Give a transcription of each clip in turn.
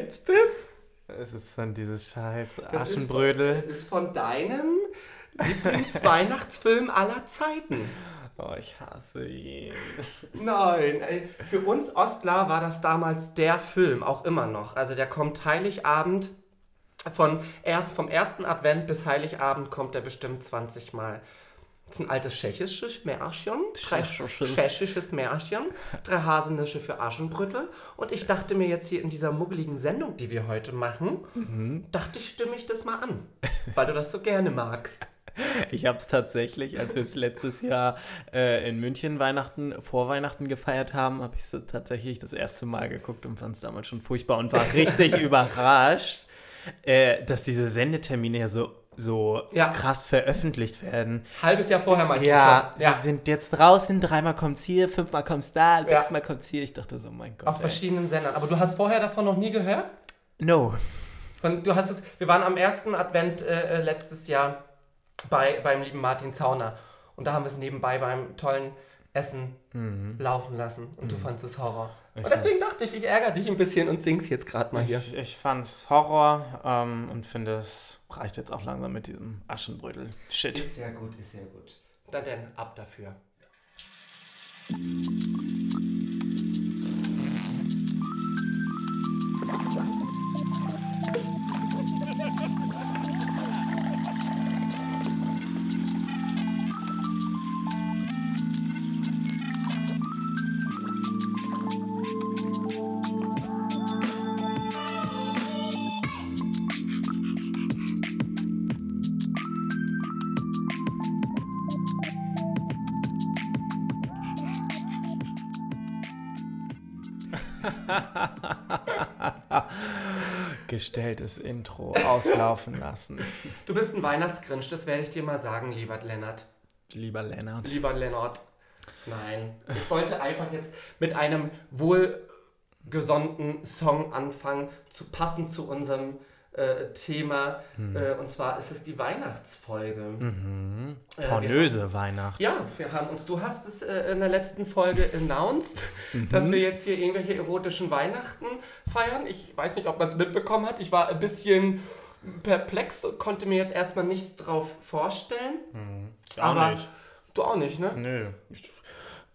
kennst das? Es ist dann dieses scheiß Das ist von- Aschenbrödel. Das ist von deinem Lieblingsweihnachtsfilm aller Zeiten. Oh, ich hasse ihn. Nein, ey, für uns Ostler war das damals der Film, auch immer noch. Also der kommt Heiligabend, von erst vom ersten Advent bis Heiligabend kommt er bestimmt 20 Mal. Das ist ein altes tschechisches Märchen, Tschechisches. Märchen, drei Haselnüsse für Aschenbrödel. Und ich dachte mir jetzt hier in dieser muggeligen Sendung, die wir heute machen, dachte ich, stimme ich das mal an, weil du das so gerne magst. Ich habe es tatsächlich, als wir es letztes Jahr äh, in München Weihnachten, vor Weihnachten gefeiert haben, habe ich es tatsächlich das erste Mal geguckt und fand es damals schon furchtbar und war richtig überrascht, äh, dass diese Sendetermine ja so, so Ja. krass veröffentlicht werden. Halbes Jahr vorher meistens Ja, schon. die sind jetzt draußen, dreimal kommt's hier, fünfmal kommt's da, sechsmal kommt's hier. Ich dachte so, mein Gott. Auf ey. verschiedenen Sendern. Aber du hast vorher davon noch nie gehört? No. Und du hast es, wir waren am ersten Advent äh, äh, letztes Jahr bei, beim lieben Martin Zauner. Und da haben wir es nebenbei beim tollen Essen laufen lassen. Und du fandest es Horror. Ich und deswegen dachte ich, ich ärgere dich ein bisschen und sing's jetzt gerade mal hier. Ich, ich fand's Horror ähm, und finde, es reicht jetzt auch langsam mit diesem Aschenbrödel-Shit. Ist sehr gut, ist sehr gut. Dann denn ab dafür. Gestelltes Intro auslaufen lassen. Du bist ein Weihnachtsgrinch, das werde ich dir mal sagen, lieber Lennart. Lieber Lennart. Lieber Lennart. Nein. Ich wollte einfach jetzt mit einem wohlgesonnten Song anfangen, zu passen zu unserem äh, Thema. Äh, und zwar ist es die Weihnachtsfolge. Mhm. Äh, Pornöse Weihnacht. Ja, wir haben uns, du hast es in der letzten Folge announced, dass wir jetzt hier irgendwelche erotischen Weihnachten feiern. Ich weiß nicht, ob man es mitbekommen hat. Ich war ein bisschen perplex und konnte mir jetzt erstmal nichts drauf vorstellen. Auch Aber nicht. du auch nicht, ne? Nö. Ich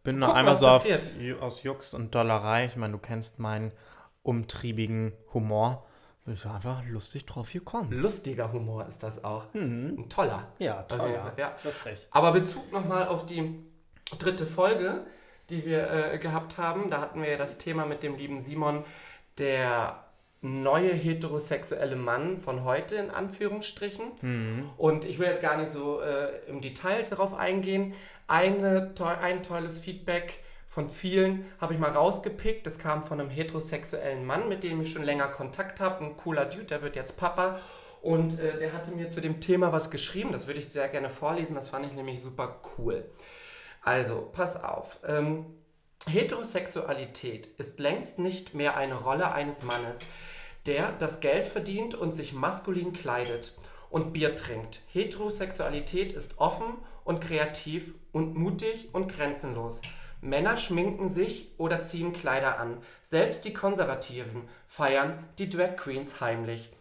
bin Guck, noch einmal so auf, aus Jux und Dollerei. Ich meine, du kennst meinen umtriebigen Humor. Ich einfach lustig drauf gekommen. Lustiger Humor ist das auch. Ein toller. Ja, toll, ja. Ja. Das ist recht. Aber Bezug nochmal auf die dritte Folge, die wir äh, gehabt haben, da hatten wir ja das Thema mit dem lieben Simon, der neue heterosexuelle Mann von heute in Anführungsstrichen. Und ich will jetzt gar nicht so äh, im Detail darauf eingehen. Eine, to ein tolles Feedback von vielen habe ich mal rausgepickt. Das kam von einem heterosexuellen Mann, mit dem ich schon länger Kontakt habe. Ein cooler Dude, der wird jetzt Papa. Und äh, der hatte mir zu dem Thema was geschrieben. Das würde ich sehr gerne vorlesen. Das fand ich nämlich super cool. Also, pass auf. Ähm, Heterosexualität ist längst nicht mehr eine Rolle eines Mannes, der das Geld verdient und sich maskulin kleidet und Bier trinkt. Heterosexualität ist offen und kreativ und mutig und grenzenlos. Männer schminken sich oder ziehen Kleider an. Selbst die Konservativen feiern die Drag Queens heimlich.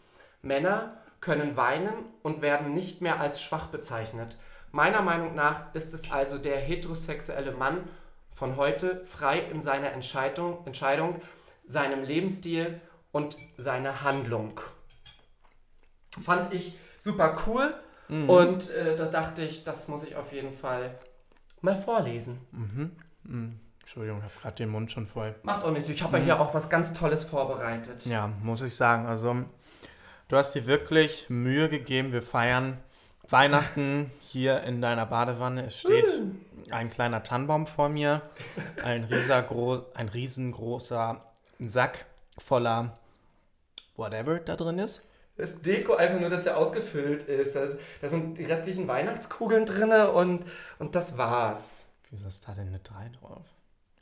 Männer können weinen und werden nicht mehr als schwach bezeichnet. Meiner Meinung nach ist es also der heterosexuelle Mann von heute frei in seiner Entscheidung, Entscheidung seinem Lebensstil und seiner Handlung. Fand ich super cool und äh, da dachte ich, das muss ich auf jeden Fall mal vorlesen. Entschuldigung, ich habe gerade den Mund schon voll. Macht auch nichts, ich habe ja hier auch was ganz Tolles vorbereitet. Ja, muss ich sagen. Also, du hast dir wirklich Mühe gegeben. Wir feiern Weihnachten hier in deiner Badewanne. Es steht ein kleiner Tannenbaum vor mir, ein, ein riesengroßer Sack voller whatever da drin ist. Das Deko einfach nur, dass er ausgefüllt ist. Da, ist, da sind die restlichen Weihnachtskugeln drin und, und das war's. Wieso ist da denn eine 3 drauf?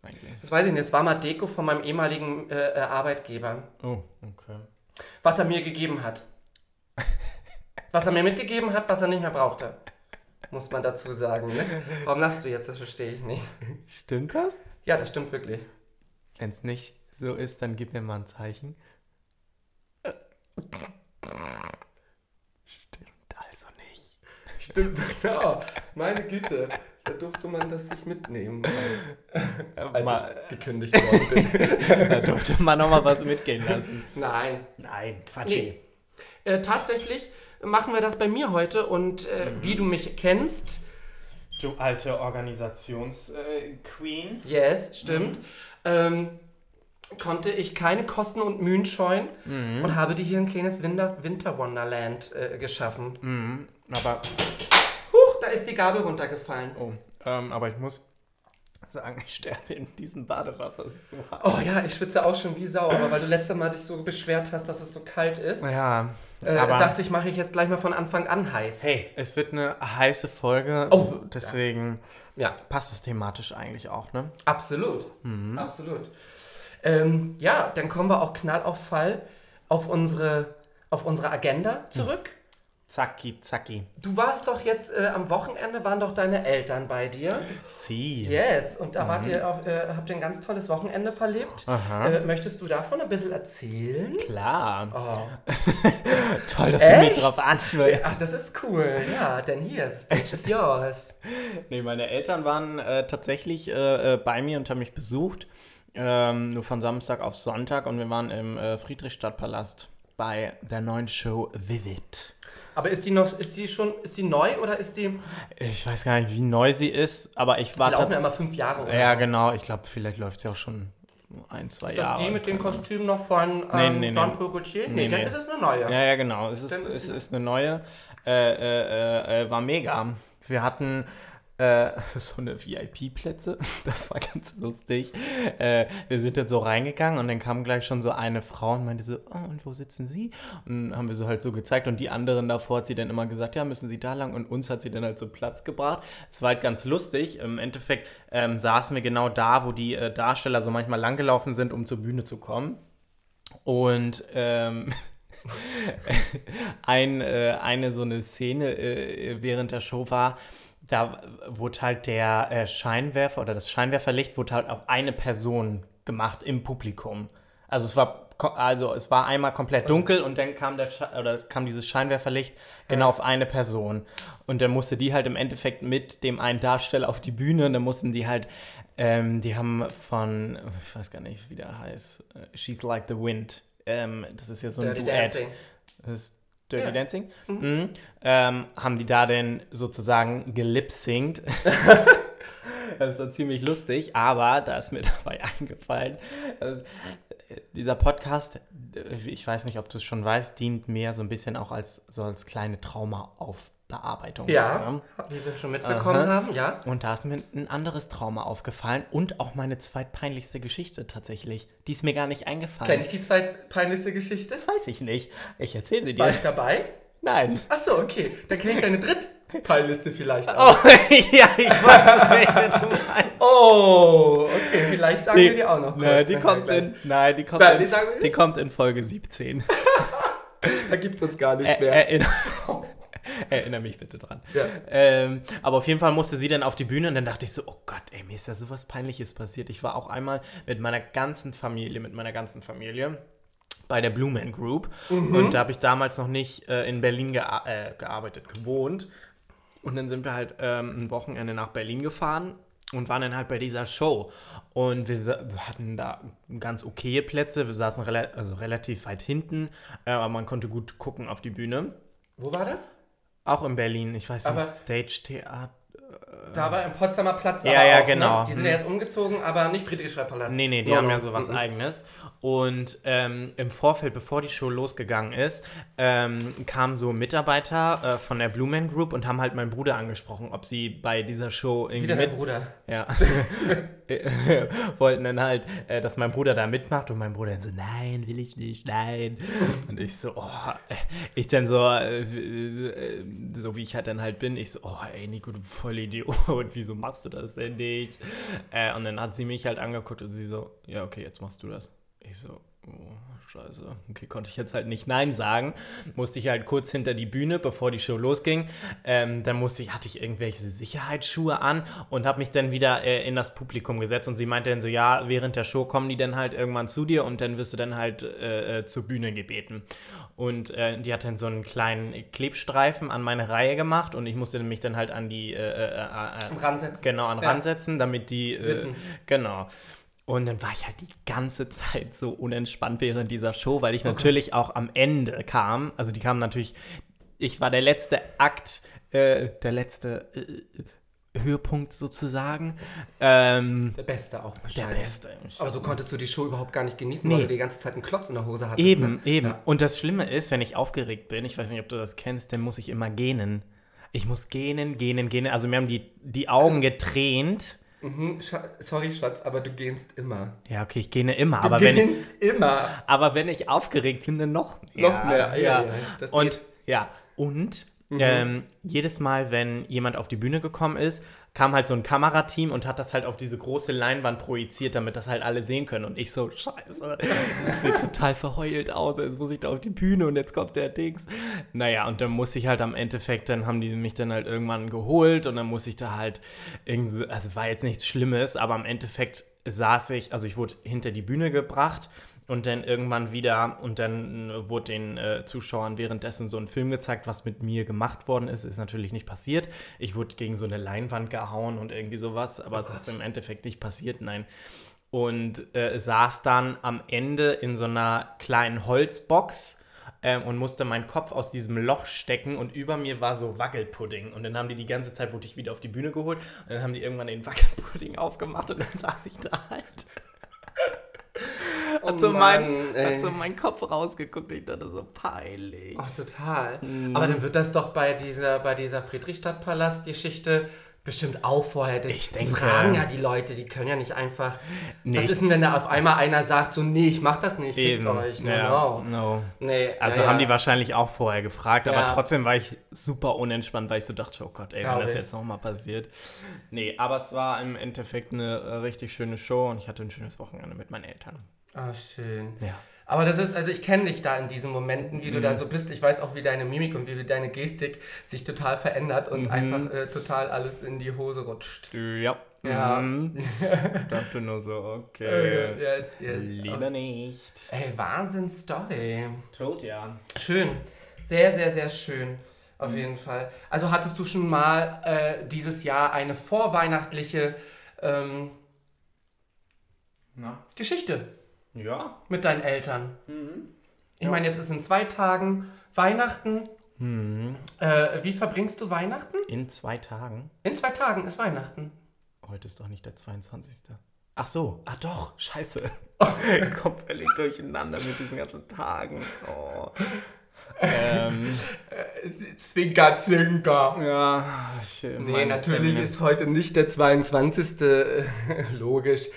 Eigentlich. Das weiß ich nicht, das war mal Deko von meinem ehemaligen äh, äh, Arbeitgeber. Oh, okay. Was er mir gegeben hat. Was er mir mitgegeben hat, was er nicht mehr brauchte. Muss man dazu sagen. Ne? Warum lachst du jetzt? Das verstehe ich nicht. Stimmt das? Ja, das stimmt wirklich. Wenn es nicht so ist, dann gib mir mal ein Zeichen. Stimmt also nicht. Stimmt, genau. Meine Güte. Da durfte man das nicht mitnehmen, halt, als Mal, ich gekündigt worden bin. da durfte man noch mal was mitgehen lassen. Nein. Nein, Quatsch. Nee. Äh, tatsächlich machen wir das bei mir heute und äh, wie du mich kennst, Du alte Organisations-Queen. yes, stimmt, ähm, konnte ich keine Kosten und Mühen scheuen und habe dir hier ein kleines Winter, Winter Wonderland äh, geschaffen. Mhm. Aber, da ist die Gabel runtergefallen. oh, ähm, aber ich muss sagen, ich sterbe in diesem Badewasser. Es ist so heiß. Oh ja, ich schwitze auch schon wie Sau, aber weil du letztes Mal dich so beschwert hast, dass es so kalt ist, Ja, äh, aber dachte ich, mache ich jetzt gleich mal von Anfang an heiß. hey, es wird eine heiße Folge. Oh, deswegen Ja, passt es thematisch eigentlich auch, ne? absolut. Absolut. Ähm, ja, dann kommen wir auch knall auf Fall auf unsere, auf unsere Agenda zurück. Zacki, zacki. Du warst doch jetzt äh, am Wochenende, waren doch deine Eltern bei dir. Sie. Yes, und da wart ihr auf, äh, habt ihr ein ganz tolles Wochenende verlebt. Aha. Äh, möchtest du davon ein bisschen erzählen? Klar. Oh. Toll, dass du mich Echt? drauf ansprichst. Ach, das ist cool. Ja, denn hier, stage is yours. Nee, meine Eltern waren äh, tatsächlich äh, äh, bei mir und haben mich besucht. Ähm, nur von Samstag auf Sonntag und wir waren im Friedrichstadtpalast bei der neuen Show Vivid. Aber ist die noch, ist die schon, ist die neu oder ist die, die Ich weiß gar nicht, wie neu sie ist, aber ich war laufen ja immer fünf Jahre oder Ja, so. genau. Ich glaube, vielleicht läuft sie auch schon ein, zwei Ist das Jahre. die mit Ahnung. Kostümen noch von Nee, ähm, nee, nee. Jean-Paul Gaultier? Nee, Nee, dann nee. ist es eine neue. Ja, ja, genau. Es ist, es die- ist eine neue. Äh, äh, äh, war mega. Wir hatten äh, so eine VIP-Plätze. Das war ganz lustig. Äh, wir sind dann so reingegangen und dann kam gleich schon so eine Frau und meinte so, oh, und wo sitzen Sie? Und haben wir so halt so gezeigt und die anderen davor hat sie dann immer gesagt, ja, müssen Sie da lang und uns hat sie dann halt so Platz gebracht. Es war halt ganz lustig. Im Endeffekt ähm, saßen wir genau da, wo die äh, Darsteller so manchmal langgelaufen sind, um zur Bühne zu kommen. Und ähm, ein, äh, eine so eine Szene äh, während der Show war, da wurde halt der äh, Scheinwerfer oder das Scheinwerferlicht wurde halt auf eine Person gemacht im Publikum. Also es war also es war einmal komplett dunkel und dann kam der Sche oder kam dieses Scheinwerferlicht genau auf eine Person. Und dann musste die halt im Endeffekt mit dem einen Darsteller auf die Bühne und dann mussten die halt ähm, die haben von ich weiß gar nicht wie der heißt äh, She's Like the Wind. Ähm, das ist ja so ein Dirty Duett. Dancing. das ist Dirty Ja. Dancing. Mhm. Ähm, haben die da denn sozusagen gelipsingt. das war ziemlich lustig, aber da ist mir dabei eingefallen, äh, dieser Podcast, äh, ich weiß nicht, ob du es schon weißt, dient mehr so ein bisschen auch als, so als kleine Traumaaufbearbeitung. Ja, wie wir schon mitbekommen Aha. haben, ja. Und da ist mir ein anderes Trauma aufgefallen und auch meine zweitpeinlichste Geschichte tatsächlich. Die ist mir gar nicht eingefallen. Kenne ich die zweitpeinlichste Geschichte? Weiß ich nicht. Ich erzähle sie War dir. ich dabei? Nein. Achso, okay. Dann kenne ich deine drittpeinlichste vielleicht auch. Oh, ja, ich weiß, du meinst. Oh, okay. Vielleicht sagen wir die auch noch kurz. Nein, die kommt in, nein, die kommt, Nein, in, die wir die nicht? kommt in Folge 17. Da gibt es uns gar nicht mehr. erinner, erinnere mich bitte dran. Ja. Ähm, aber auf jeden Fall musste sie dann auf die Bühne und dann dachte ich so, oh Gott, ey, mir ist ja sowas Peinliches passiert. Ich war auch einmal mit meiner ganzen Familie, mit meiner ganzen Familie bei der Blue Man Group und da habe ich damals noch nicht äh, in Berlin gea äh, gearbeitet, gewohnt. Und dann sind wir halt ähm, ein Wochenende nach Berlin gefahren und waren dann halt bei dieser Show. Und wir, wir hatten da ganz okay Plätze. Wir saßen rela also relativ weit hinten, äh, aber man konnte gut gucken auf die Bühne. Wo war das? Auch in Berlin, ich weiß Aber- nicht, Stage Theater. Da war im Potsdamer Platz. Ja, ja, auch, genau. Ne? Die sind ja jetzt umgezogen, aber nicht Friedrichstadtpalast. Nee, nee, die No, haben no. ja sowas Mhm. eigenes. Und ähm, im Vorfeld, bevor die Show losgegangen ist, ähm, kamen so Mitarbeiter äh, von der Blue Man Group und haben halt meinen Bruder angesprochen, ob sie bei dieser Show irgendwie Wieder dein Bruder. Ja. Wollten dann halt, äh, dass mein Bruder da mitmacht und mein Bruder dann so, nein, will ich nicht, nein. Und ich so, oh, äh, ich dann so, äh, äh, so wie ich halt dann halt bin, ich so, oh, ey, Nico, du Vollidiot, wieso machst du das denn nicht? Äh, und dann hat sie mich halt angeguckt und sie so, ja, okay, jetzt machst du das. Ich so, oh, scheiße. Okay, konnte ich jetzt halt nicht Nein sagen. Musste ich halt kurz hinter die Bühne, bevor die Show losging. Ähm, dann musste ich, hatte ich irgendwelche Sicherheitsschuhe an und habe mich dann wieder äh, in das Publikum gesetzt. Und sie meinte dann so, ja, während der Show kommen die dann halt irgendwann zu dir und dann wirst du dann halt äh, äh zur Bühne gebeten. Und äh, die hat dann so einen kleinen Klebstreifen an meine Reihe gemacht und ich musste mich dann halt an die... Äh, äh, äh Ransetzen. Genau, an ja. ransetzen, damit die... Wissen. Genau. Und dann war ich halt die ganze Zeit so unentspannt während dieser Show, weil ich okay. natürlich auch am Ende kam. Also die kamen natürlich, ich war der letzte Akt, äh, der letzte äh, Höhepunkt sozusagen. Ähm, der Beste auch wahrscheinlich. Der Beste. Aber so konntest du die Show überhaupt gar nicht genießen, nee. weil du die ganze Zeit einen Klotz in der Hose hattest. Eben, ne? eben. Ja. Und das Schlimme ist, wenn ich aufgeregt bin, ich weiß nicht, ob du das kennst, dann muss ich immer gähnen. Ich muss gähnen, gähnen, gähnen. Also mir haben die, die Augen getränt Mhm, sorry, Schatz, aber du gehst immer. Ja, okay, ich gähne immer. Du aber gehst wenn, immer. Aber wenn ich aufgeregt bin, dann noch mehr. Noch mehr, ja. ja, ja und, ja, und mhm. ähm, jedes Mal, wenn jemand auf die Bühne gekommen ist, kam halt so ein Kamerateam und hat das halt auf diese große Leinwand projiziert, damit das halt alle sehen können. Und ich so, scheiße, das sieht total verheult aus. Jetzt muss ich da auf die Bühne und jetzt kommt der Dings. Naja, und dann muss ich halt am Endeffekt, dann haben die mich dann halt irgendwann geholt und dann muss ich da halt irgendwie, also war jetzt nichts Schlimmes, aber am Endeffekt saß ich, also ich wurde hinter die Bühne gebracht und dann irgendwann wieder und dann äh, wurde den äh, Zuschauern währenddessen so ein Film gezeigt, was mit mir gemacht worden ist. Ist natürlich nicht passiert. Ich wurde gegen so eine Leinwand gehauen und irgendwie sowas, aber oh es ist im Endeffekt nicht passiert, nein. Und äh, saß dann am Ende in so einer kleinen Holzbox ähm, und musste meinen Kopf aus diesem Loch stecken und über mir war so Wackelpudding. Und dann haben die die ganze Zeit, wurde ich wieder auf die Bühne geholt und dann haben die irgendwann den Wackelpudding aufgemacht und dann saß ich da halt hat, oh so mein, hat so meinen Kopf rausgeguckt und ich dachte so peinlich. Ach, total. Mhm. Aber dann wird das doch bei dieser, bei dieser Friedrichstadtpalast-Geschichte bestimmt auch vorher. Ich denke, die fragen ja die Leute, die können ja nicht einfach. Nee, was ist denn, wenn da auf einmal einer sagt, so, nee, ich mach das nicht, fickt euch. No, ja, no. no. Nee, also ja, haben die wahrscheinlich auch vorher gefragt, aber trotzdem war ich super unentspannt, weil ich so dachte, oh Gott, ey, wenn das jetzt nochmal passiert. Nee, aber es war im Endeffekt eine äh, richtig schöne Show und ich hatte ein schönes Wochenende mit meinen Eltern. Ah, schön. Ja. Aber das ist, also ich kenne dich da in diesen Momenten, wie mhm. du da mhm. so bist. Ich weiß auch, wie deine Mimik und wie deine Gestik sich total verändert und mhm. einfach äh, total alles in die Hose rutscht. Ja. Ja. Mhm. ich dachte nur so, okay. yes, yes. Lieber oh. nicht. Ey, Wahnsinn Story. Tot, ja. Schön. Sehr, sehr, sehr schön. Auf mhm. jeden Fall. Also hattest du schon mal äh, dieses Jahr eine vorweihnachtliche ähm, Geschichte? Ja. Mit deinen Eltern. Mhm. Ich ja. meine, jetzt ist in zwei Tagen Weihnachten. Mhm. Äh, wie verbringst du Weihnachten? In zwei Tagen? In zwei Tagen ist Weihnachten. Heute ist doch nicht der 22. Ach so, ach doch, scheiße. Kommt völlig durcheinander mit diesen ganzen Tagen. Oh. ähm, Zwinker, Zwinker. Ja, ich, Nee, natürlich Termine. ist heute nicht der 22. Logisch.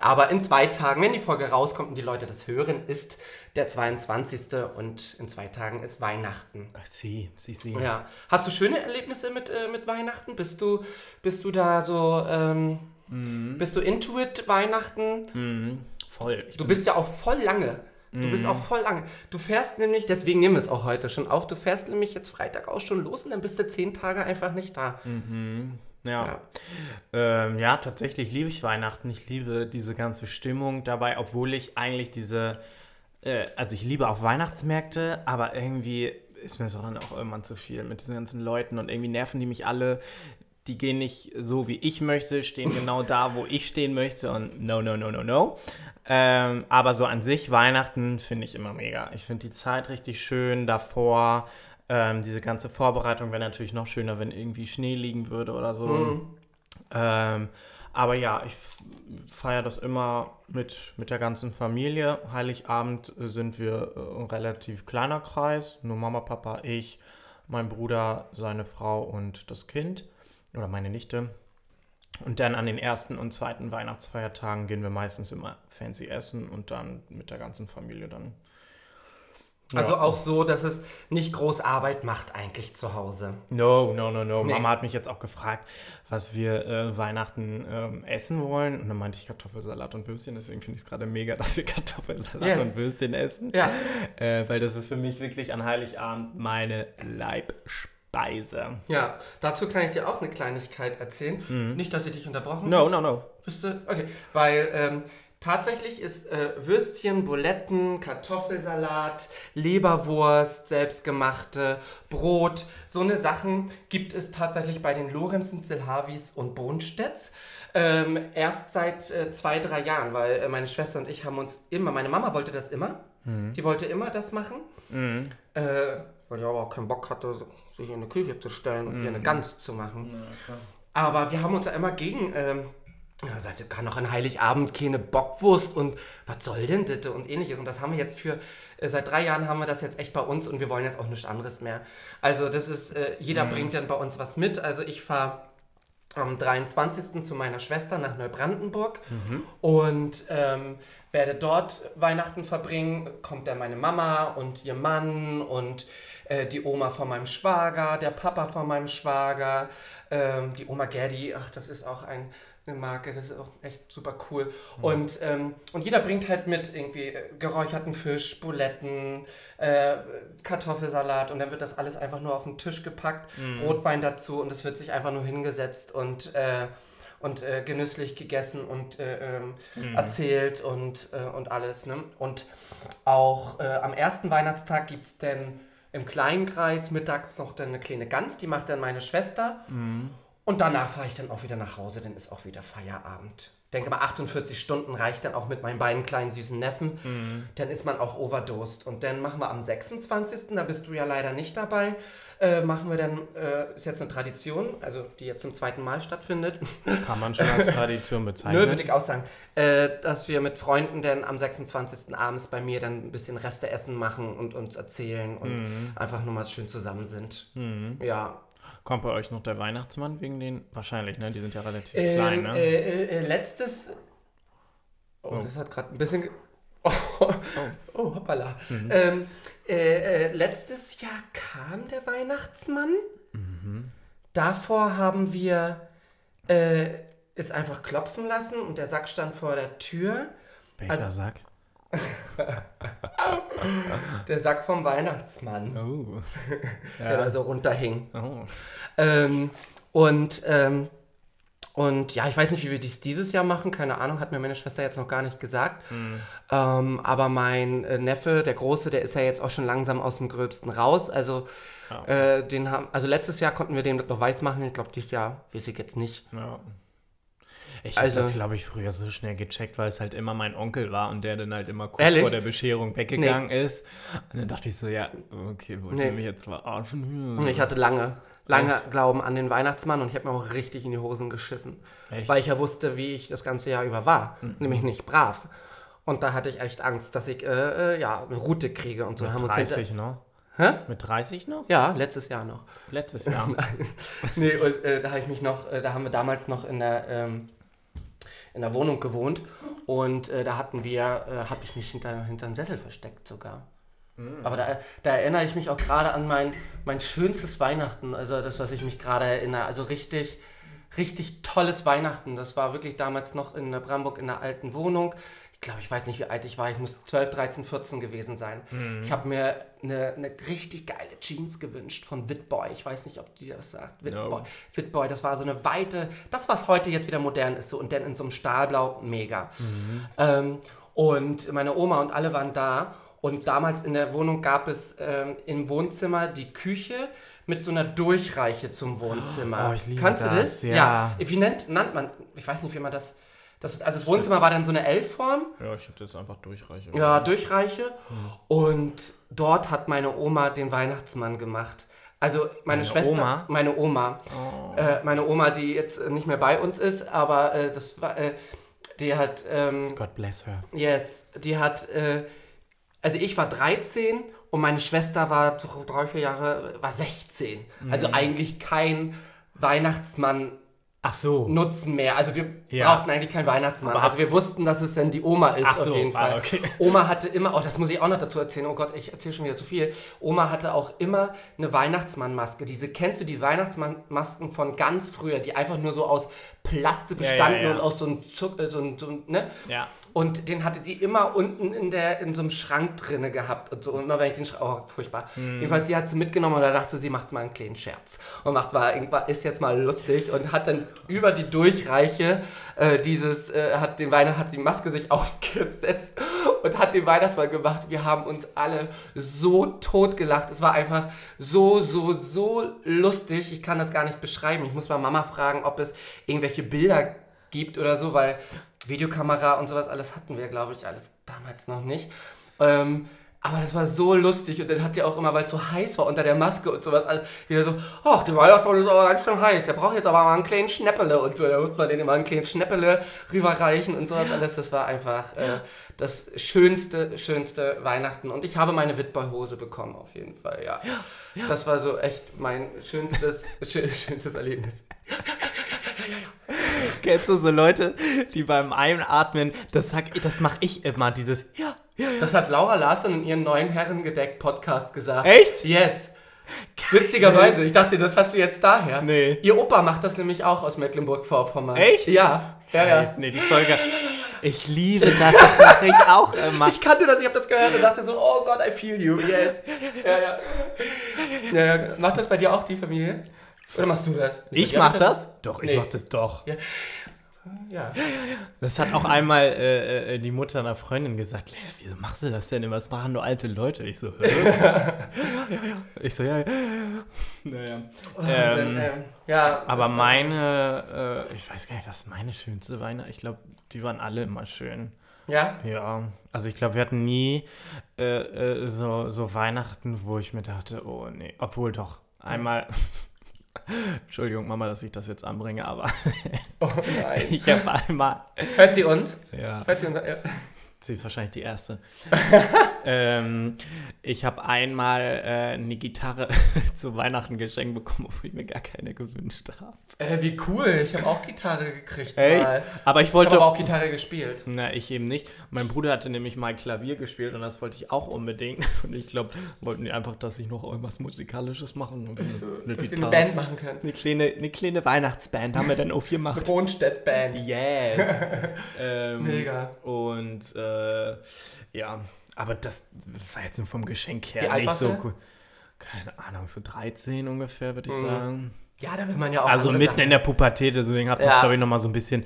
Aber in zwei Tagen, wenn die Folge rauskommt und die Leute das hören, ist der 22. und in zwei Tagen ist Weihnachten. Ach, sie, sie, sie. Ja. Hast du schöne Erlebnisse mit, äh, mit Weihnachten? Bist du, bist du da so, ähm, mhm. bist du into it Weihnachten? Mhm. Voll. Ich du bist ja auch voll lange. Du mhm. bist auch voll lange. Du fährst nämlich, deswegen nehmen wir es auch heute schon auf, du fährst nämlich jetzt Freitag auch schon los und dann bist du zehn Tage einfach nicht da. Mhm. Ja. Ja. Ähm, ja, tatsächlich liebe ich Weihnachten. Ich liebe diese ganze Stimmung dabei, obwohl ich eigentlich diese, äh, also ich liebe auch Weihnachtsmärkte, aber irgendwie ist mir so dann auch irgendwann zu viel mit diesen ganzen Leuten und irgendwie nerven die mich alle. Die gehen nicht so, wie ich möchte, stehen genau da, wo ich stehen möchte und no, no, no, no, no. Ähm, aber so an sich, Weihnachten finde ich immer mega. Ich finde die Zeit richtig schön davor. Ähm, diese ganze Vorbereitung wäre natürlich noch schöner, wenn irgendwie Schnee liegen würde oder so. Mhm. Ähm, aber ja, ich feiere das immer mit, mit der ganzen Familie. Heiligabend sind wir äh, ein relativ kleiner Kreis. Nur Mama, Papa, ich, mein Bruder, seine Frau und das Kind. Oder meine Nichte. Und dann an den ersten und zweiten Weihnachtsfeiertagen gehen wir meistens immer fancy essen und dann mit der ganzen Familie dann Also Ja. auch so, dass es nicht groß Arbeit macht eigentlich zu Hause. No, no, no, no. Nee. Mama hat mich jetzt auch gefragt, was wir äh, Weihnachten ähm, essen wollen. Und dann meinte ich Kartoffelsalat und Würstchen. Deswegen finde ich es gerade mega, dass wir Kartoffelsalat Yes. und Würstchen essen. Ja. Äh, weil das ist für mich wirklich an Heiligabend meine Leibspeise. Ja, dazu kann ich dir auch eine Kleinigkeit erzählen. Nicht, dass ich dich unterbrochen No, no, no. Bist du? Okay. Weil ähm, tatsächlich ist äh, Würstchen, Buletten, Kartoffelsalat, Leberwurst, selbstgemachte, Brot, so eine Sachen gibt es tatsächlich bei den Lorenzen, Silhavis und Bohnstedts. Ähm, erst seit äh, zwei, drei Jahren, weil äh, meine Schwester und ich haben uns immer, meine Mama wollte das immer, die wollte immer das machen, äh, weil die aber auch keinen Bock hatte, sich in eine Küche zu stellen und hier eine Gans zu machen. Aber wir haben uns ja immer gegen. Ja, sagte, kann doch an Heiligabend keine Bockwurst und was soll denn das und ähnliches. Und das haben wir jetzt für, äh, seit drei Jahren haben wir das jetzt echt bei uns und wir wollen jetzt auch nichts anderes mehr. Also das ist, äh, jeder bringt dann bei uns was mit. Also ich fahre am 23. zu meiner Schwester nach Neubrandenburg und ähm, werde dort Weihnachten verbringen. Kommt dann meine Mama und ihr Mann und äh, die Oma von meinem Schwager, der Papa von meinem Schwager, ähm, die Oma Gerdi, ach, das ist auch ein, eine Marke, das ist auch echt super cool. Und, ähm, und jeder bringt halt mit irgendwie äh, geräucherten Fisch, Buletten, äh, Kartoffelsalat und dann wird das alles einfach nur auf den Tisch gepackt, Rotwein dazu und es wird sich einfach nur hingesetzt und, äh, und äh, genüsslich gegessen und äh, ähm, erzählt und, äh, und alles. Ne? Und auch am ersten Weihnachtstag gibt es dann im kleinen Kreis mittags noch dann eine kleine Gans, die macht dann meine Schwester. Und danach fahre ich dann auch wieder nach Hause, dann ist auch wieder Feierabend. Denke mal, 48 Stunden reicht dann auch mit meinen beiden kleinen süßen Neffen. Dann ist man auch overdosed. Und dann machen wir am 26., da bist du ja leider nicht dabei, äh, machen wir dann, äh, ist jetzt eine Tradition, also die jetzt zum zweiten Mal stattfindet. Kann man schon als Tradition Nö, bezeichnen. würde ich auch sagen. Äh, dass wir mit Freunden dann am 26. abends bei mir dann ein bisschen Reste essen machen und uns erzählen und einfach nur mal schön zusammen sind. Ja. Kommt bei euch noch der Weihnachtsmann wegen den? Wahrscheinlich, ne? Die sind ja relativ Ähm, klein, ne? äh, äh, äh, letztes. Oh, Oh. das hat gerade ein bisschen. ge- Oh, oh hoppala. Ähm, äh, äh, letztes Jahr kam der Weihnachtsmann. Davor haben wir äh, es einfach klopfen lassen und der Sack stand vor der Tür. Welcher also- Sack? Der Sack vom Weihnachtsmann, Oh. der da so runterhing. oh. Ähm, und, ähm, und ja, ich weiß nicht, wie wir dies dieses Jahr machen, keine Ahnung, hat mir meine Schwester jetzt noch gar nicht gesagt. Ähm, aber mein äh, Neffe, der Große, der ist ja jetzt auch schon langsam aus dem Gröbsten raus. Also, Ja. äh, den haben, also letztes Jahr konnten wir dem das noch weiß machen. Ich glaube, dieses Jahr weiß ich jetzt nicht. Ja. Ich habe Also- das, glaube ich, früher so schnell gecheckt, weil es halt immer mein Onkel war und der dann halt immer kurz Ehrlich? vor der Bescherung weggegangen ist. Und dann dachte ich so, ja, okay, wollt ihr Nee. mich jetzt verarschen? Ich hatte lange, lange Echt? Glauben an den Weihnachtsmann und ich habe mir auch richtig in die Hosen geschissen. Echt? Weil ich ja wusste, wie ich das ganze Jahr über war. Mhm. Nämlich nicht brav. Und da hatte ich echt Angst, dass ich äh, äh, ja, eine Route kriege und so. Mit haben uns hinter- 30 noch? Hä? Mit 30 noch? Ja, letztes Jahr noch. Letztes Jahr. Nee, und äh, da habe ich mich noch, äh, da haben wir damals noch in der, ähm, in der Wohnung gewohnt und äh, da hatten wir, äh, habe ich mich hinter, hinter einem Sessel versteckt sogar. Aber da, da erinnere ich mich auch gerade an mein, mein schönstes Weihnachten, also das, was ich mich gerade erinnere. Also richtig, richtig tolles Weihnachten. Das war wirklich damals noch in Brandenburg in der alten Wohnung. Ich glaube, ich weiß nicht, wie alt ich war. Ich muss 12, 13, 14 gewesen sein. Ich habe mir eine, eine richtig geile Jeans gewünscht von Witboy. Ich weiß nicht, ob die das sagt. Witboy. No. Witboy, das war so eine weite, das, was heute jetzt wieder modern ist, so und dann in so einem Stahlblau, mega. Ähm, und meine Oma und alle waren da. Und damals in der Wohnung gab es ähm, im Wohnzimmer die Küche mit so einer Durchreiche zum Wohnzimmer. Oh, ich liebe Kannst du das, das? ja. Wie nennt, nannt man, ich weiß nicht, wie man das, das also das Wohnzimmer war dann so eine L-Form. ja, ich habe das einfach durchreiche. Ja, Durchreiche. Und dort hat meine Oma den Weihnachtsmann gemacht. Also meine Deine Schwester, Oma? meine Oma, Oh. äh, meine Oma, die jetzt nicht mehr bei uns ist, aber äh, das war, äh, die hat, ähm, God bless her. yes, die hat, äh, also ich war 13 und meine Schwester war drei, vier Jahre, war 16. Also eigentlich kein Weihnachtsmann Ach so. Nutzen mehr. Also wir Ja. brauchten eigentlich keinen Weihnachtsmann. Aber also wir wussten, dass es dann die Oma ist Ach so, auf jeden ah, Fall. okay. Oma hatte immer, oh, das muss ich auch noch dazu erzählen. Oh Gott, ich erzähle schon wieder zu viel. Oma hatte auch immer eine Weihnachtsmannmaske. Diese kennst du die Weihnachtsmannmasken von ganz früher, die einfach nur so aus Plaste Ja, ja, bestanden ja. und aus so einem Zuck, äh, so ein, so ein, ne? Ja. Und den hatte sie immer unten in, der, in so einem Schrank drinne gehabt. Und so und immer wenn ich den Schrank. Oh, furchtbar. Mhm. Jedenfalls, sie hat sie mitgenommen und da dachte sie, macht mal einen kleinen Scherz. Und macht mal, irgendwas ist jetzt mal lustig. Und hat dann über die Durchreiche äh, dieses, äh, hat den Weihnacht, hat die Maske sich aufgesetzt und hat den Weihnachtsmann gemacht. Wir haben uns alle so tot gelacht. Es war einfach so, so, so lustig. Ich kann das gar nicht beschreiben. Ich muss mal Mama fragen, ob es irgendwelche Bilder gibt oder so, weil Videokamera und sowas alles hatten wir, glaube ich, alles damals noch nicht. Ähm, aber das war so lustig und dann hat sie auch immer, weil es so heiß war unter der Maske und sowas, alles wieder so, ach, der Weihnachtsmann ist aber ganz schön heiß, der braucht jetzt aber mal einen kleinen Schnäppele und so, da musste man den immer einen kleinen Schnäppele rüberreichen und sowas alles. Das war einfach äh, das schönste, schönste Weihnachten und ich habe meine Witboy-Hose bekommen, auf jeden Fall, ja. Das war so echt mein schönstes, schö schönstes Erlebnis. Kennst du so Leute, die beim Einatmen, das sag das mache ich immer, dieses ja, ja, ja. Das hat Laura Larsson in ihrem neuen Herrengedeck-Podcast gesagt. Echt? Yes. Witzigerweise, ich dachte, das hast du jetzt daher. Nee. Ihr Opa macht das nämlich auch aus Mecklenburg-Vorpommern. Echt? Ja. Ja, ja. Nee, die Folge. Ich liebe das, das mache ich auch immer. Ich kannte das, ich habe das gehört und dachte so, oh Gott, I feel you. Yes. Ja, ja. ja, ja. Macht das bei dir auch die Familie? Oder machst du das? Ich Ja, mach macht das? Doch, ich Nee. mach das doch. Ja. Das hat auch einmal äh, äh, die Mutter einer Freundin gesagt, wieso machst du das denn immer? Das machen nur alte Leute. Ich so, ja, ja, ja. Ich so, ja, ja, ja. ja. Naja. Ähm, ähm, ja. Aber das war- meine, äh, ich weiß gar nicht, was meine schönste Weihnacht, ich glaube, die waren alle immer schön. Ja? Ja, also ich glaube, wir hatten nie äh, äh, so, so Weihnachten, wo ich mir dachte, oh nee, obwohl doch, einmal, Entschuldigung Mama, dass ich das jetzt anbringe, aber Oh nein. ich habe einmal, Hört sie uns? ja, Hört sie uns? Ja. Sie ist wahrscheinlich die erste. ähm, ich habe einmal äh, eine Gitarre zu Weihnachten geschenkt bekommen, obwohl ich mir gar keine gewünscht habe. Äh, wie cool. Ich habe auch Gitarre gekriegt Echt? mal. Aber ich Ich wollte aber auch Gitarre gespielt. Na, ich eben nicht. Mein Bruder hatte nämlich mal Klavier gespielt und das wollte ich auch unbedingt. Und ich glaube, wollten die einfach, dass ich noch irgendwas Musikalisches machen. Und So, eine dass Gitarre. eine Band machen können. Eine kleine, eine kleine Weihnachtsband haben wir dann auch gemacht. Kronstedt-Band. Yes. ähm, Mega. Und äh, ja, aber das war jetzt nur vom Geschenk her nicht so cool. Keine Ahnung, so 13 ungefähr, würde ich Mhm. sagen. Ja, da will man ja auch. Also mitten Sachen. in der Pubertät, deswegen hat man es, Ja. glaube ich, nochmal so ein bisschen,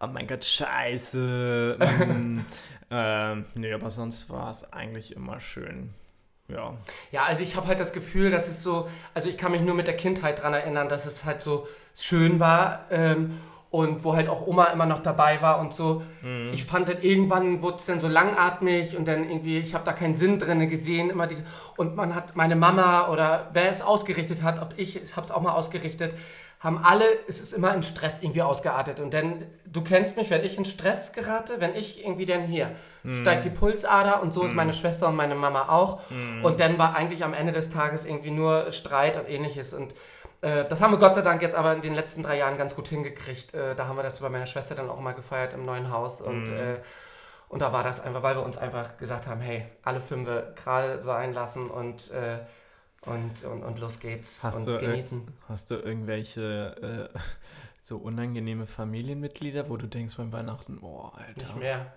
oh mein Gott, scheiße. mm, ähm, nee, aber sonst war es eigentlich immer schön. Ja. Ja, also ich habe halt das Gefühl, dass es so, also ich kann mich nur mit der Kindheit dran erinnern, dass es halt so schön war ähm, und wo halt auch Oma immer noch dabei war und so. Mhm. Ich fand dann irgendwann wurde es dann so langatmig und dann irgendwie, ich habe da keinen Sinn drin gesehen, immer diese, und man hat meine Mama oder wer es ausgerichtet hat, ob ich, ich habe es auch mal ausgerichtet, haben alle, es ist immer in Stress irgendwie ausgeartet. Und dann, du kennst mich, wenn ich in Stress gerate, wenn ich irgendwie dann hier, steigt die Pulsader und so ist meine Schwester und meine Mama auch. Und dann war eigentlich am Ende des Tages irgendwie nur Streit und ähnliches. Und das haben wir Gott sei Dank jetzt aber in den letzten drei Jahren ganz gut hingekriegt. Äh, da haben wir das bei meiner Schwester dann auch mal gefeiert im neuen Haus. Und, äh, und da war das einfach, weil wir uns einfach gesagt haben, hey, alle fünf gerade sein lassen und, äh, und, und, und los geht's Hast und du, äh, genießen. Hast du irgendwelche äh, so unangenehme Familienmitglieder, wo du denkst beim Weihnachten, boah, Alter. Nicht mehr.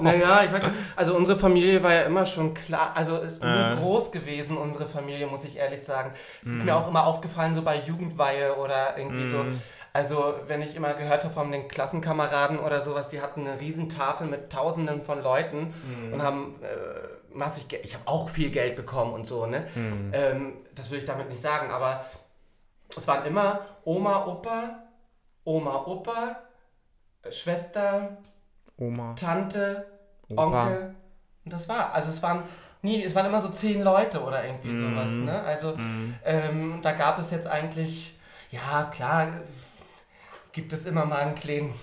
Naja, ich weiß nicht. Also unsere Familie war ja immer schon klar, also ist nie Äh. groß gewesen, unsere Familie, muss ich ehrlich sagen. Es ist Mhm. mir auch immer aufgefallen, so bei Jugendweihe oder irgendwie so. Mhm. Also wenn ich immer gehört habe von den Klassenkameraden oder sowas, die hatten eine Riesentafel mit tausenden von Leuten Mhm. und haben äh, massig Geld. Ich habe auch viel Geld bekommen und so, ne? Mhm. Ähm, das will ich damit nicht sagen, aber es waren immer Oma, Opa, Oma, Opa, Schwester, Oma, Tante, Opa. Onkel. Und das war. Also es waren nie, es waren immer so zehn Leute oder irgendwie Mhm. sowas, ne? Also Mhm. ähm, da gab es jetzt eigentlich, ja klar, gibt es immer mal einen kleinen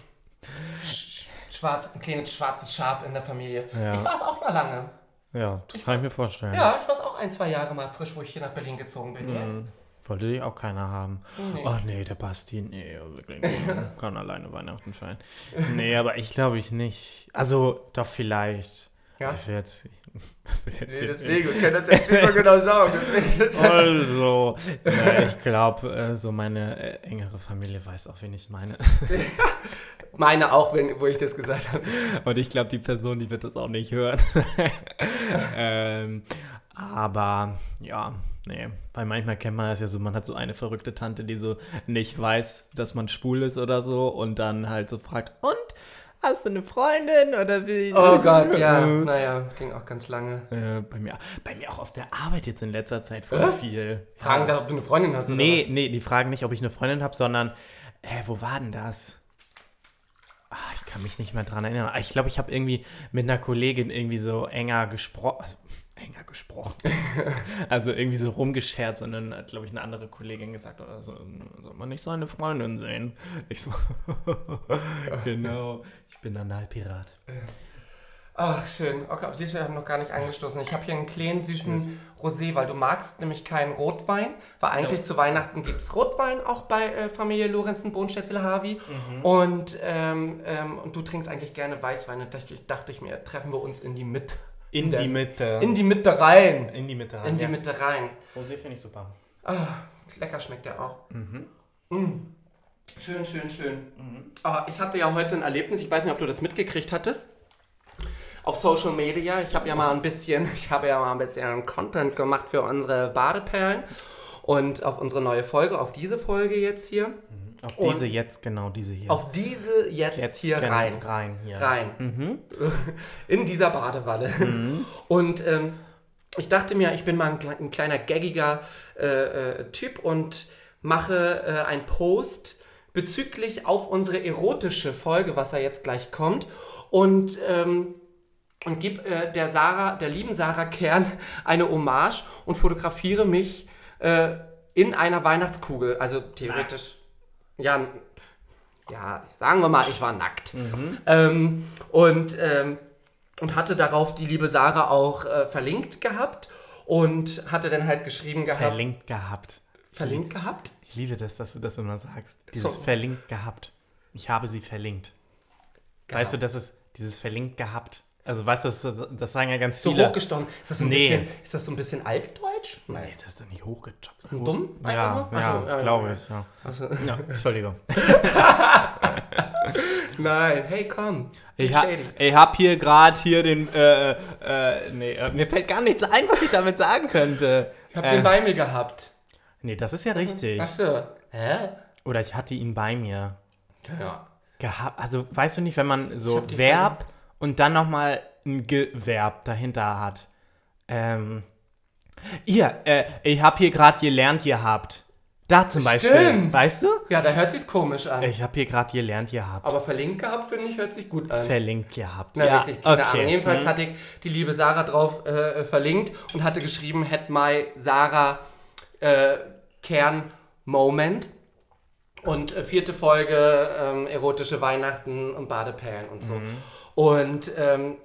sch- schwarz, ein kleines schwarzes Schaf in der Familie. Ja. Ich war es auch mal lange. Ja, das kann ich mir vorstellen. Ja, ich war es auch ein, zwei Jahre mal frisch, wo ich hier nach Berlin gezogen bin. Yes. Wollte die auch keiner haben. Nee. Ach nee, der Basti, nee, wirklich nicht. Kann alleine Weihnachten feiern. Nee, aber ich glaube ich nicht. Also, doch vielleicht. Ja? Ich will jetzt, ich will jetzt Nee, deswegen, wir können das jetzt nicht so genau sagen. Also, na, ich glaube, äh, so meine äh, engere Familie weiß auch, wen ich meine. Meine auch, wenn, wo ich das gesagt habe. Und ich glaube, die Person, die wird das auch nicht hören. ähm, aber ja, nee. Weil manchmal kennt man das ja so, man hat so eine verrückte Tante, die so nicht weiß, dass man schwul ist oder so und dann halt so fragt, und? Hast du eine Freundin oder wie? Oh Gott, ja. Naja, ging auch ganz lange. Äh, bei, mir, bei mir auch auf der Arbeit jetzt in letzter Zeit voll Äh? viel. Fragen da, ob du eine Freundin hast oder Nee, nee, die fragen nicht, ob ich eine Freundin habe, sondern, äh, wo war denn das? Ah, ich kann mich nicht mehr dran erinnern. Ah, Ich glaube, ich habe irgendwie mit einer Kollegin irgendwie so enger gesprochen. Also, enger gesprochen. also irgendwie so rumgescherzt und dann hat, glaube ich, eine andere Kollegin gesagt, oder so, soll man nicht seine Freundin sehen? Ich so, genau, ich bin Analpirat. Ach, schön. Okay, aber siehst du, wir haben noch gar nicht angestoßen. Ich habe hier einen kleinen, süßen Rosé, weil du magst nämlich keinen Rotwein. Weil eigentlich Ja. zu Weihnachten gibt es Rotwein, auch bei äh, Familie Lorenzen, Bohnstätzel, Havi. Mhm. Und, ähm, ähm, und du trinkst eigentlich gerne Weißwein. Und dachte dachte ich mir, treffen wir uns in die Mitte. In der- die Mitte. In die Mitte rein. in die Mitte. In die ja. Mitte rein. Rosé finde ich super. Ah, lecker schmeckt der auch. Mhm. Mm. Schön, schön, schön. Mhm. Aber ich hatte ja heute ein Erlebnis, ich weiß nicht, ob du das mitgekriegt hattest. Auf Social Media. Ich habe ja mal ein bisschen, ich habe ja mal ein bisschen Content gemacht für unsere Badeperlen. Und auf unsere neue Folge, auf diese Folge jetzt hier. Auf Und- diese jetzt, genau diese hier. Auf diese jetzt, hier genau, rein. Rein, hier. Rein. Mhm. In dieser Badewanne. Und ähm, ich dachte mir, ich bin mal ein, ein kleiner gaggiger äh, äh, Typ und mache äh, einen Post bezüglich auf unsere erotische Folge, was ja jetzt gleich kommt. Und, ähm, und gebe äh, der Sarah, der lieben Sarah Kern eine Hommage und fotografiere mich äh, in einer Weihnachtskugel. Also theoretisch. Ja, ja, sagen wir mal, ich war nackt. Ähm, und, ähm, und hatte darauf die liebe Sarah auch äh, verlinkt gehabt und hatte dann halt geschrieben gehabt. Verlinkt gehabt. verlinkt gehabt? Ich liebe das, dass du das immer sagst. Dieses So. verlinkt gehabt. Ich habe sie verlinkt. Weißt du, Gehabt. das ist dieses verlinkt gehabt. Also weißt du, das, das sagen ja ganz So viele. hochgestochen. Ist das so ein, Nee. bisschen, ist das so ein bisschen altdeutsch? Nee, das ist doch nicht hochgejobbt. Dumm? Ja, nur? ja, Ach so, ja, glaube ich. Ja. Also, ja, Entschuldigung. nein, hey komm. Ich, ha ich habe hier gerade hier den, äh, äh, nee, äh, mir fällt gar nichts ein, was ich damit sagen könnte. Ich hab äh, den bei mir gehabt. Nee, das ist ja richtig. Achso. Hä? Oder ich hatte ihn bei mir. Ja. Gehabt. Also, weißt du nicht, wenn man so Verb und dann nochmal ein Geverb dahinter hat. Ähm. Ihr, äh, ich habe hier gerade gelernt gehabt. Da zum Beispiel. Stimmt. Weißt du? Ja, da hört sich's komisch an. Ich habe hier gerade gelernt gehabt. Aber verlinkt gehabt, finde ich, hört sich gut an. Verlinkt gehabt. Na, weiß ich, keine okay. Ahnung. Jedenfalls Hm. hatte ich die liebe Sarah drauf äh, verlinkt und hatte geschrieben, had my Sarah äh, Kern Moment. Und äh, vierte Folge, ähm, erotische Weihnachten und Badeperlen und so. Mhm. Und ähm,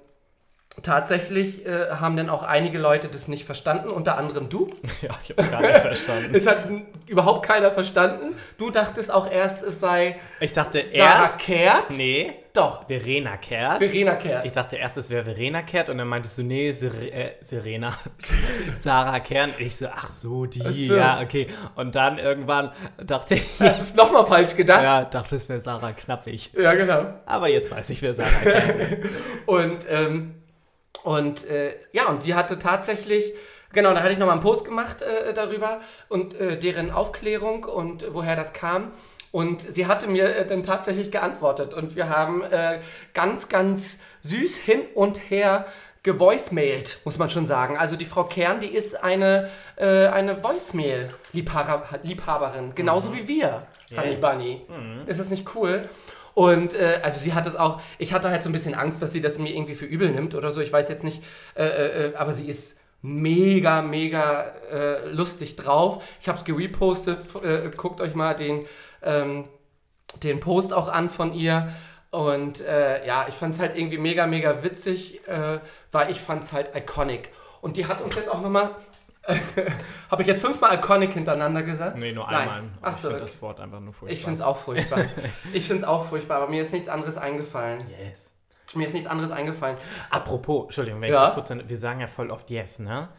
tatsächlich äh, haben dann auch einige Leute das nicht verstanden, unter anderem du. Ja, ich habe gar nicht verstanden. Es hat überhaupt keiner verstanden. Du dachtest auch erst, es sei Ich dachte Sarah erst. Kehrt. Nee, Doch, Verena Kehrt. Verena Kehrt. Ich dachte erst, es wäre Verena Kehrt und dann meintest du, nee, Sire äh, Serena. Sarah Kern. Ich so, ach so, die, Ach so. ja, okay. Und dann irgendwann dachte ich, Das ist nochmal falsch gedacht. ja, dachte, es wäre Sarah Knappig. ja genau. Aber jetzt weiß ich, wer Sarah Kern ist. Und, ähm, und äh, ja, und die hatte tatsächlich, genau, da hatte ich nochmal einen Post gemacht äh, darüber und äh, deren Aufklärung und woher das kam. Und sie hatte mir äh, dann tatsächlich geantwortet und wir haben äh, ganz, ganz süß hin und her gevoicemailt, muss man schon sagen. Also die Frau Kern, die ist eine, äh, eine Voicemail-Liebhaberin, genauso wie wir, Honey Yes. Bunny. Ist das nicht cool? Und äh, also sie hat es auch, ich hatte halt so ein bisschen Angst, dass sie das mir irgendwie für übel nimmt oder so, ich weiß jetzt nicht, äh, äh, aber sie ist mega, mega äh, lustig drauf. Ich habe es gerepostet, äh, guckt euch mal den, ähm, den Post auch an von ihr. Und äh, ja, ich fand es halt irgendwie mega, mega witzig, äh, weil ich fand es halt iconic. Und die hat uns jetzt auch nochmal Habe ich jetzt fünfmal iconic hintereinander gesagt? Nee, nur einmal. Ach ich so, finde das Wort einfach nur furchtbar. Ich finde es auch furchtbar. ich finde es auch furchtbar, aber mir ist nichts anderes eingefallen. Yes. Mir ist nichts anderes eingefallen. Apropos, Entschuldigung, wenn Ja. ich kurz, wir sagen ja voll oft Yes, ne?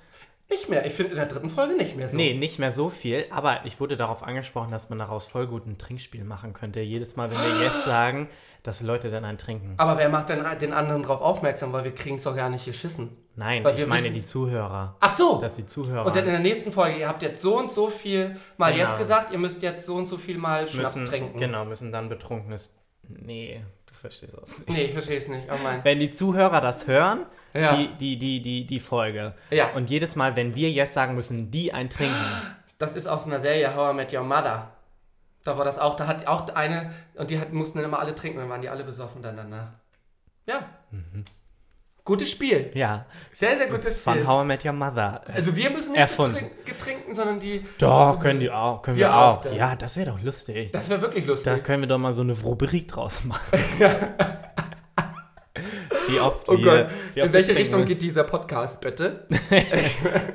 Nicht mehr. Ich finde in der dritten Folge nicht mehr so. Nee, nicht mehr so viel, aber ich wurde darauf angesprochen, dass man daraus voll gut ein Trinkspiel machen könnte. Jedes Mal, wenn wir Yes sagen, dass Leute dann ein trinken. Aber wer macht denn den anderen darauf aufmerksam, weil wir kriegen es doch gar nicht geschissen. Nein, Weil ich meine wissen- die Zuhörer. Ach so. Dass die Zuhörer Und dann in der nächsten Folge, ihr habt jetzt so und so viel mal Genau. Yes gesagt, ihr müsst jetzt so und so viel mal Schnaps müssen, trinken. genau, müssen dann betrunkenes. Nee, du verstehst das nicht. Nee, ich verstehe es nicht. Oh mein. Wenn die Zuhörer das hören, Ja. die, die, die, die, die Folge. Ja. Und jedes Mal, wenn wir Yes sagen, müssen die ein trinken. Das ist aus einer Serie How I Met Your Mother. Da war das auch, da hat auch eine, und die hat, mussten dann immer alle trinken, dann waren die alle besoffen dann danach. Ja. Gutes Spiel. Ja, Sehr, sehr gutes von Spiel. How I Met Your Mother. Also wir müssen nicht Erfunden. getrink- getrinken, sondern die. Doch, können die auch. Können wir, Wir auch. auch, ja, das wäre doch lustig. Das wäre wirklich Da lustig. können wir doch mal so eine Rubrik draus machen. Wie oft Oh wir, Gott, wie oft in welche Richtung geht dieser Podcast, bitte?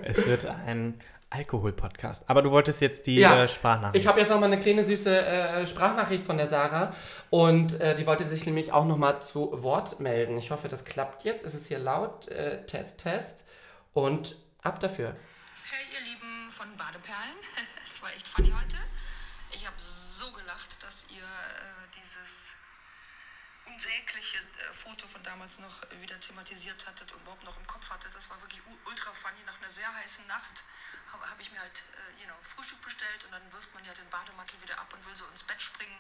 Es wird ein Alkohol-Podcast. Aber du wolltest jetzt die Ja, äh, Sprachnachricht. Ich habe jetzt noch mal eine kleine süße äh, Sprachnachricht von der Sarah und äh, die wollte sich nämlich auch noch mal zu Wort melden. Ich hoffe, das klappt jetzt. Es ist hier laut. Äh, Test, Test. Und ab dafür. Hey ihr Lieben von Badeperlen, es war echt funny heute. Ich habe so gelacht, dass ihr äh, dieses unsägliche äh, Foto von damals noch wieder thematisiert hattet und überhaupt noch im Kopf hattet. Das war wirklich ultra funny. Nach einer sehr heißen Nacht habe hab ich mir halt äh, you know, Frühstück bestellt und dann wirft man ja den Bademantel wieder ab und will so ins Bett springen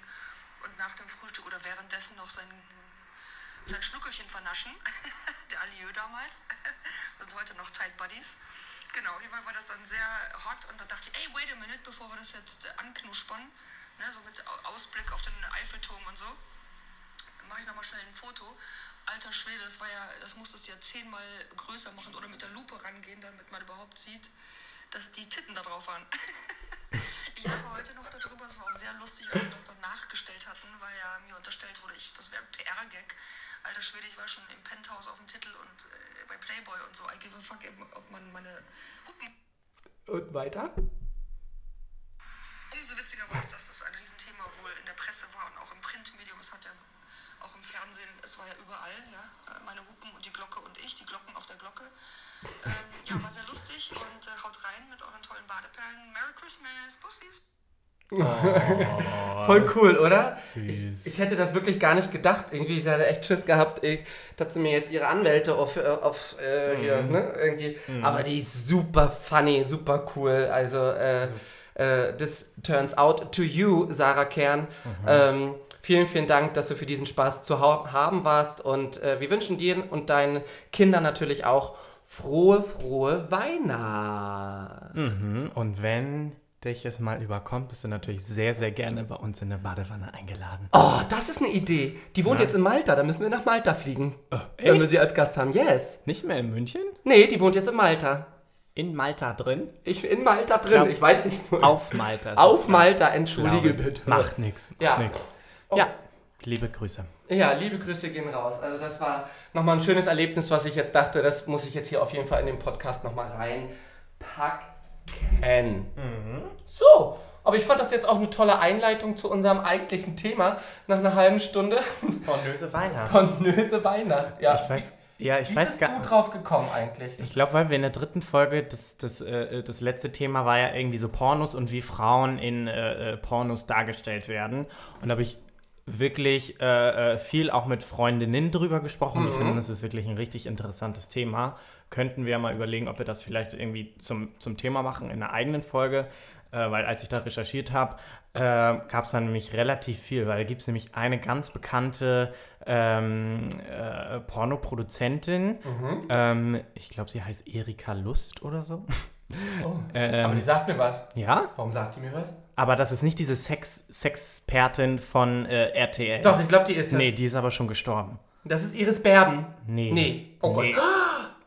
und nach dem Frühstück oder währenddessen noch sein sein Schnuckelchen vernaschen. Der Alieu damals. Wir sind heute noch Tight Buddies. Genau, Fall war das dann sehr hot und dann dachte ich, ey, wait a minute, bevor wir das jetzt äh, anknuspern, ne, so mit Au- Ausblick auf den Eiffelturm und so, mache ich nochmal schnell ein Foto. Alter Schwede, das war ja, das musstest du ja zehnmal größer machen oder mit der Lupe rangehen, damit man überhaupt sieht, dass die Titten da drauf waren. Ich lache heute noch darüber, es war auch sehr lustig, als wir das dann nachgestellt hatten, weil ja mir unterstellt wurde, ich, das wäre ein PR-Gag. Alter Schwede, ich war schon im Penthouse auf dem Titel und äh, bei Playboy und so. I give a fuck, ob man meine Hupen Und weiter? Umso witziger war es, dass das ein Riesenthema wohl in der Presse war und auch im Printmedium. Es hat ja auch im Fernsehen, es war ja überall, ja. Meine Hupen und die Glocke und ich, die Glocken auf der Glocke. Ähm, ja, war sehr lustig und äh, haut rein mit euren tollen Badeperlen. Merry Christmas, Bussis! Voll cool, oder? Süß. Ich hätte das wirklich gar nicht gedacht. Irgendwie, ich hatte echt Schiss gehabt, eh, dass sie mir jetzt ihre Anwälte auf, äh, auf äh, hier, ne, irgendwie. Aber die ist super funny, super cool. Also, äh, äh, this turns out to you, Sarah Kern. Ähm, vielen, vielen Dank, dass du für diesen Spaß zu haben warst. Und äh, wir wünschen dir und deinen Kindern natürlich auch frohe, frohe Weihnachten. Mhm. Und wenn dich es mal überkommt, bist du natürlich sehr, sehr gerne bei uns in der Badewanne eingeladen. Oh, das ist eine Idee. Die wohnt Ja. jetzt in Malta, da müssen wir nach Malta fliegen. Oh, Wenn wir echt? sie als Gast haben. Yes. Nicht mehr in München? Nee, die wohnt jetzt in Malta. In Malta drin? Ich in Malta drin. Glaub- ich weiß nicht wo. Auf Malta. Auf Malta, entschuldige bitte. Macht nix. Macht Ja. nix. Oh. Ja, liebe Grüße. Ja, liebe Grüße gehen raus. Also das war nochmal ein schönes Erlebnis, was ich jetzt dachte, das muss ich jetzt hier auf jeden Fall in den Podcast nochmal reinpacken. So, aber ich fand das jetzt auch eine tolle Einleitung zu unserem eigentlichen Thema nach einer halben Stunde. Pornöse Weihnachten. Ponöse Weihnacht. Ja, Ich weiß, ja, ich wie weiß bist gar du drauf gekommen eigentlich? Ich glaube, weil wir in der dritten Folge, das, das, äh, das letzte Thema war ja irgendwie so Pornos und wie Frauen in äh, äh, Pornos dargestellt werden. Und da habe ich wirklich äh, äh, viel auch mit Freundinnen drüber gesprochen. Die finden, das ist wirklich ein richtig interessantes Thema. Könnten wir mal überlegen, ob wir das vielleicht irgendwie zum, zum Thema machen in einer eigenen Folge. Äh, weil als ich da recherchiert habe, äh, gab es da nämlich relativ viel, weil da gibt es nämlich eine ganz bekannte ähm, äh, Pornoproduzentin. Ähm, ich glaube, sie heißt Erika Lust oder so. Ähm, aber die sagt mir was. ja, Warum sagt die mir was? Aber das ist nicht diese Sex Sexpertin von äh, RTL. Doch, ich glaube, die ist das. Nee, die ist aber schon gestorben. Das ist Iris Berben. Nee. Nee. Oh nee. Gott.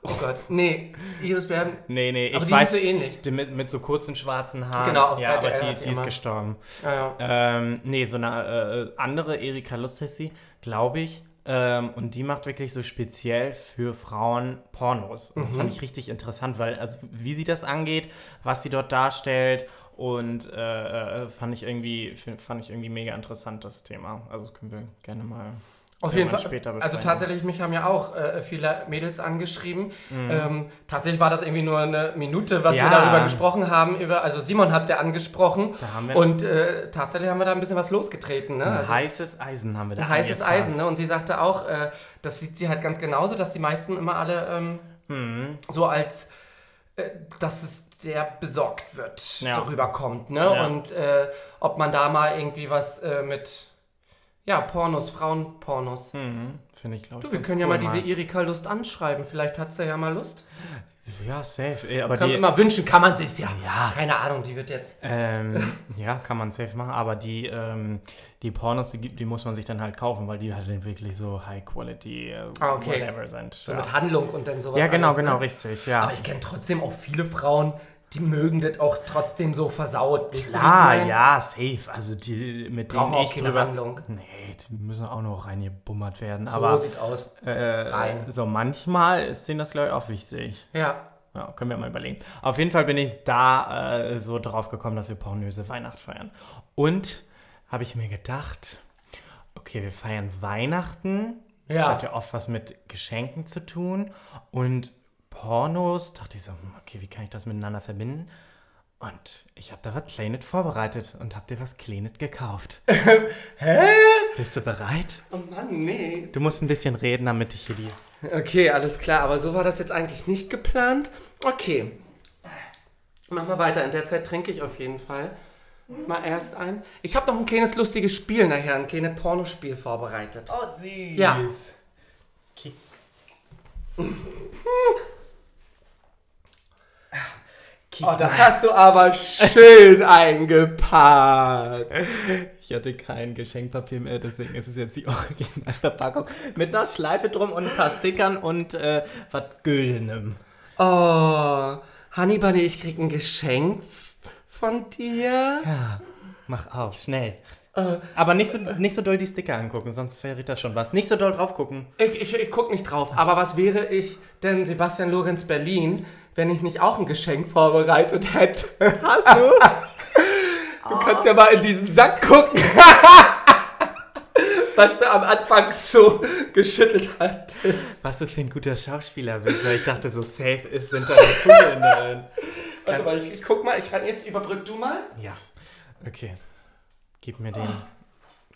Oh Gott. Nee, Iris Berben. Nee, nee, Aber ich die weiß, ist so ähnlich. die mit, mit so kurzen schwarzen Haaren. Genau, auf ja, aber RTL die, hat die die ist gestorben. Ja, ja. Ähm, nee, so eine äh, andere Erika Lust heißt sie, glaube ich. Ähm, und die macht wirklich so speziell für Frauen Pornos. Und das Mhm. fand ich richtig interessant, weil, also wie sie das angeht, was sie dort darstellt und äh, äh, fand ich irgendwie fand ich irgendwie mega interessant das Thema. Also das können wir gerne mal Auf jeden Fall. später also tatsächlich, mich haben ja auch äh, viele Mädels angeschrieben. Mhm. Ähm, tatsächlich war das irgendwie nur eine Minute, was wir Ja. darüber gesprochen haben. Über, also Simon hat es ja angesprochen. Da haben wir Und äh, tatsächlich haben wir da ein bisschen was losgetreten. Ne? ein Also heißes Eisen haben wir da ein heißes. Eisen. Ne? Und sie sagte auch, äh, das sieht sie halt ganz genauso, dass die meisten immer alle ähm, Mhm. so als, dass es sehr besorgt wird, Ja. darüber kommt. Ne? Ja. Und äh, ob man da mal irgendwie was äh, mit, ja, Pornos, Frauenpornos. Mhm. Finde ich, glaube ich. Du, wir können ja cool mal diese Erika Lust anschreiben. Vielleicht hat sie ja mal Lust. Ja, safe. Ey, Aber Kann die, immer wünschen, kann man sich ja. Ja. Keine Ahnung, die wird jetzt. Ähm, ja, kann man safe machen, aber die, ähm, die Pornos, die, gibt- die muss man sich dann halt kaufen, weil die halt dann wirklich so High Quality, äh, Ah, okay. whatever sind. So ja. mit Handlung und dann sowas. ja, genau, alles, genau, ne? richtig, ja. Aber ich kenne trotzdem auch viele Frauen, die mögen das auch trotzdem so versaut. Klar, ja, safe. Also die, mit denen auch keine drüber... Handlung. Nee, die müssen auch noch reingebummert werden. So aber sieht's aus. äh, rein. so manchmal ist denen das, glaube ich, auch wichtig. Ja. Ja, können wir mal überlegen. Auf jeden Fall bin ich da äh, so drauf gekommen, dass wir pornöse Weihnacht feiern. Und habe ich mir gedacht, okay, wir feiern Weihnachten. Ja. Das hat ja oft was mit Geschenken zu tun. Und Pornos, dachte ich so, hm, okay, wie kann ich das miteinander verbinden? Und ich habe da was Kleines vorbereitet und habe dir was Kleines gekauft. Hä? Bist du bereit? Oh Mann, nee. Du musst ein bisschen reden, damit ich hier die... Okay, alles klar, aber so war das jetzt eigentlich nicht geplant. Okay. Mach mal weiter. In der Zeit trinke ich auf jeden Fall. Mal erst ein. Ich habe noch ein kleines lustiges Spiel nachher, ein kleines Pornospiel vorbereitet. Oh, süß. Ja. Kick. Oh, das hast du aber schön eingepackt. Ich hatte kein Geschenkpapier mehr, deswegen ist es jetzt die Originalverpackung mit einer Schleife drum und ein paar Stickern und äh, was Güldenem. Oh, Honey Bunny, ich krieg ein Geschenk von dir. Ja, mach auf, schnell. Aber nicht so, nicht so doll die Sticker angucken, sonst verrät das schon was. Nicht so doll drauf gucken. Ich, ich, ich guck nicht drauf, aber was wäre ich denn Sebastian Lorenz Berlin, wenn ich nicht auch ein Geschenk vorbereitet hätte? Hast du? Du kannst ja mal in diesen Sack gucken, was du am Anfang so geschüttelt hast. Was du für ein guter Schauspieler bist, weil ich dachte, so safe ist, sind die Kugeln drin. Warte mal, ich, ich guck mal, ich ran jetzt, überbrück du mal. Ja, okay. Gib mir den.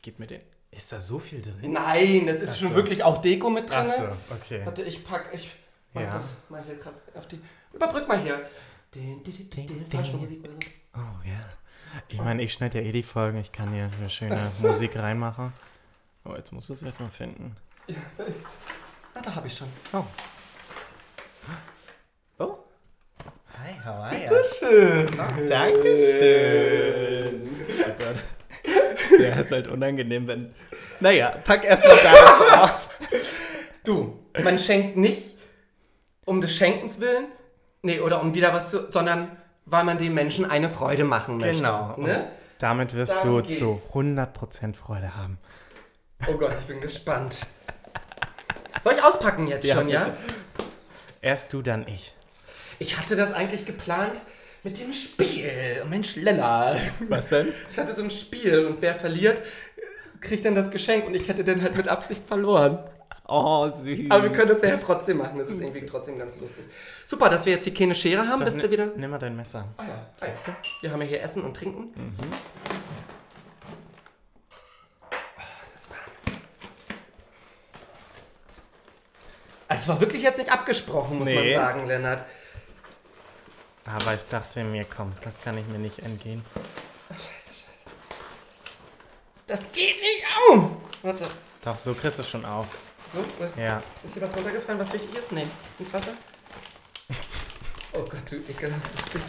Gib mir den. Ist da so viel drin? Nein, das ist Ach schon so. wirklich auch Deko mit drin. Achso, okay. Warte, ich pack, ich mach Ja. das mal hier gerade auf die. Überbrück mal hier. Den, den, den, den, Ding, falsche ding. Musik oder so. Oh ja. Ich meine, ich schneide ja eh die Folgen. Ich kann hier eine schöne Musik reinmachen. Oh, jetzt musst du es erstmal finden. Ah, da hab ich schon. Oh. Oh. Hi, how are you? Schön. Dankeschön. Oh Gott. Ja, ist halt unangenehm, wenn. Naja, pack erstmal da aus. Du, man schenkt nicht um des Schenkens willen, nee, oder um wieder was zu, sondern weil man den Menschen eine Freude machen möchte. Genau. Ne? Damit wirst Darum du geht's. zu 100% Freude haben. Oh Gott, ich bin gespannt. Soll ich auspacken jetzt Ja, schon, ja? bitte. Erst du, dann ich. Ich hatte das eigentlich geplant mit dem Spiel. Mensch, Lella. Was denn? Ich hatte so ein Spiel und wer verliert, kriegt dann das Geschenk und ich hätte dann halt mit Absicht verloren. Oh, süß. Aber wir können das ja trotzdem machen, das ist irgendwie trotzdem ganz lustig. Super, dass wir jetzt hier keine Schere haben, Doch, bist ni- du wieder... Nimm mal dein Messer. Ah ja, Eis. Wir haben ja hier Essen und Trinken. Oh, ist das warm. Es war wirklich jetzt nicht abgesprochen, muss man Nee. sagen, Lennart. Aber ich dachte mir, komm, das kann ich mir nicht entgehen. Das geht nicht auf! Warte. Doch, so kriegst du schon auf. So, ist, Ja. ist hier was runtergefallen, was wichtig ist? Nee. Ins Wasser? Oh Gott, du ekelhaftes Stück.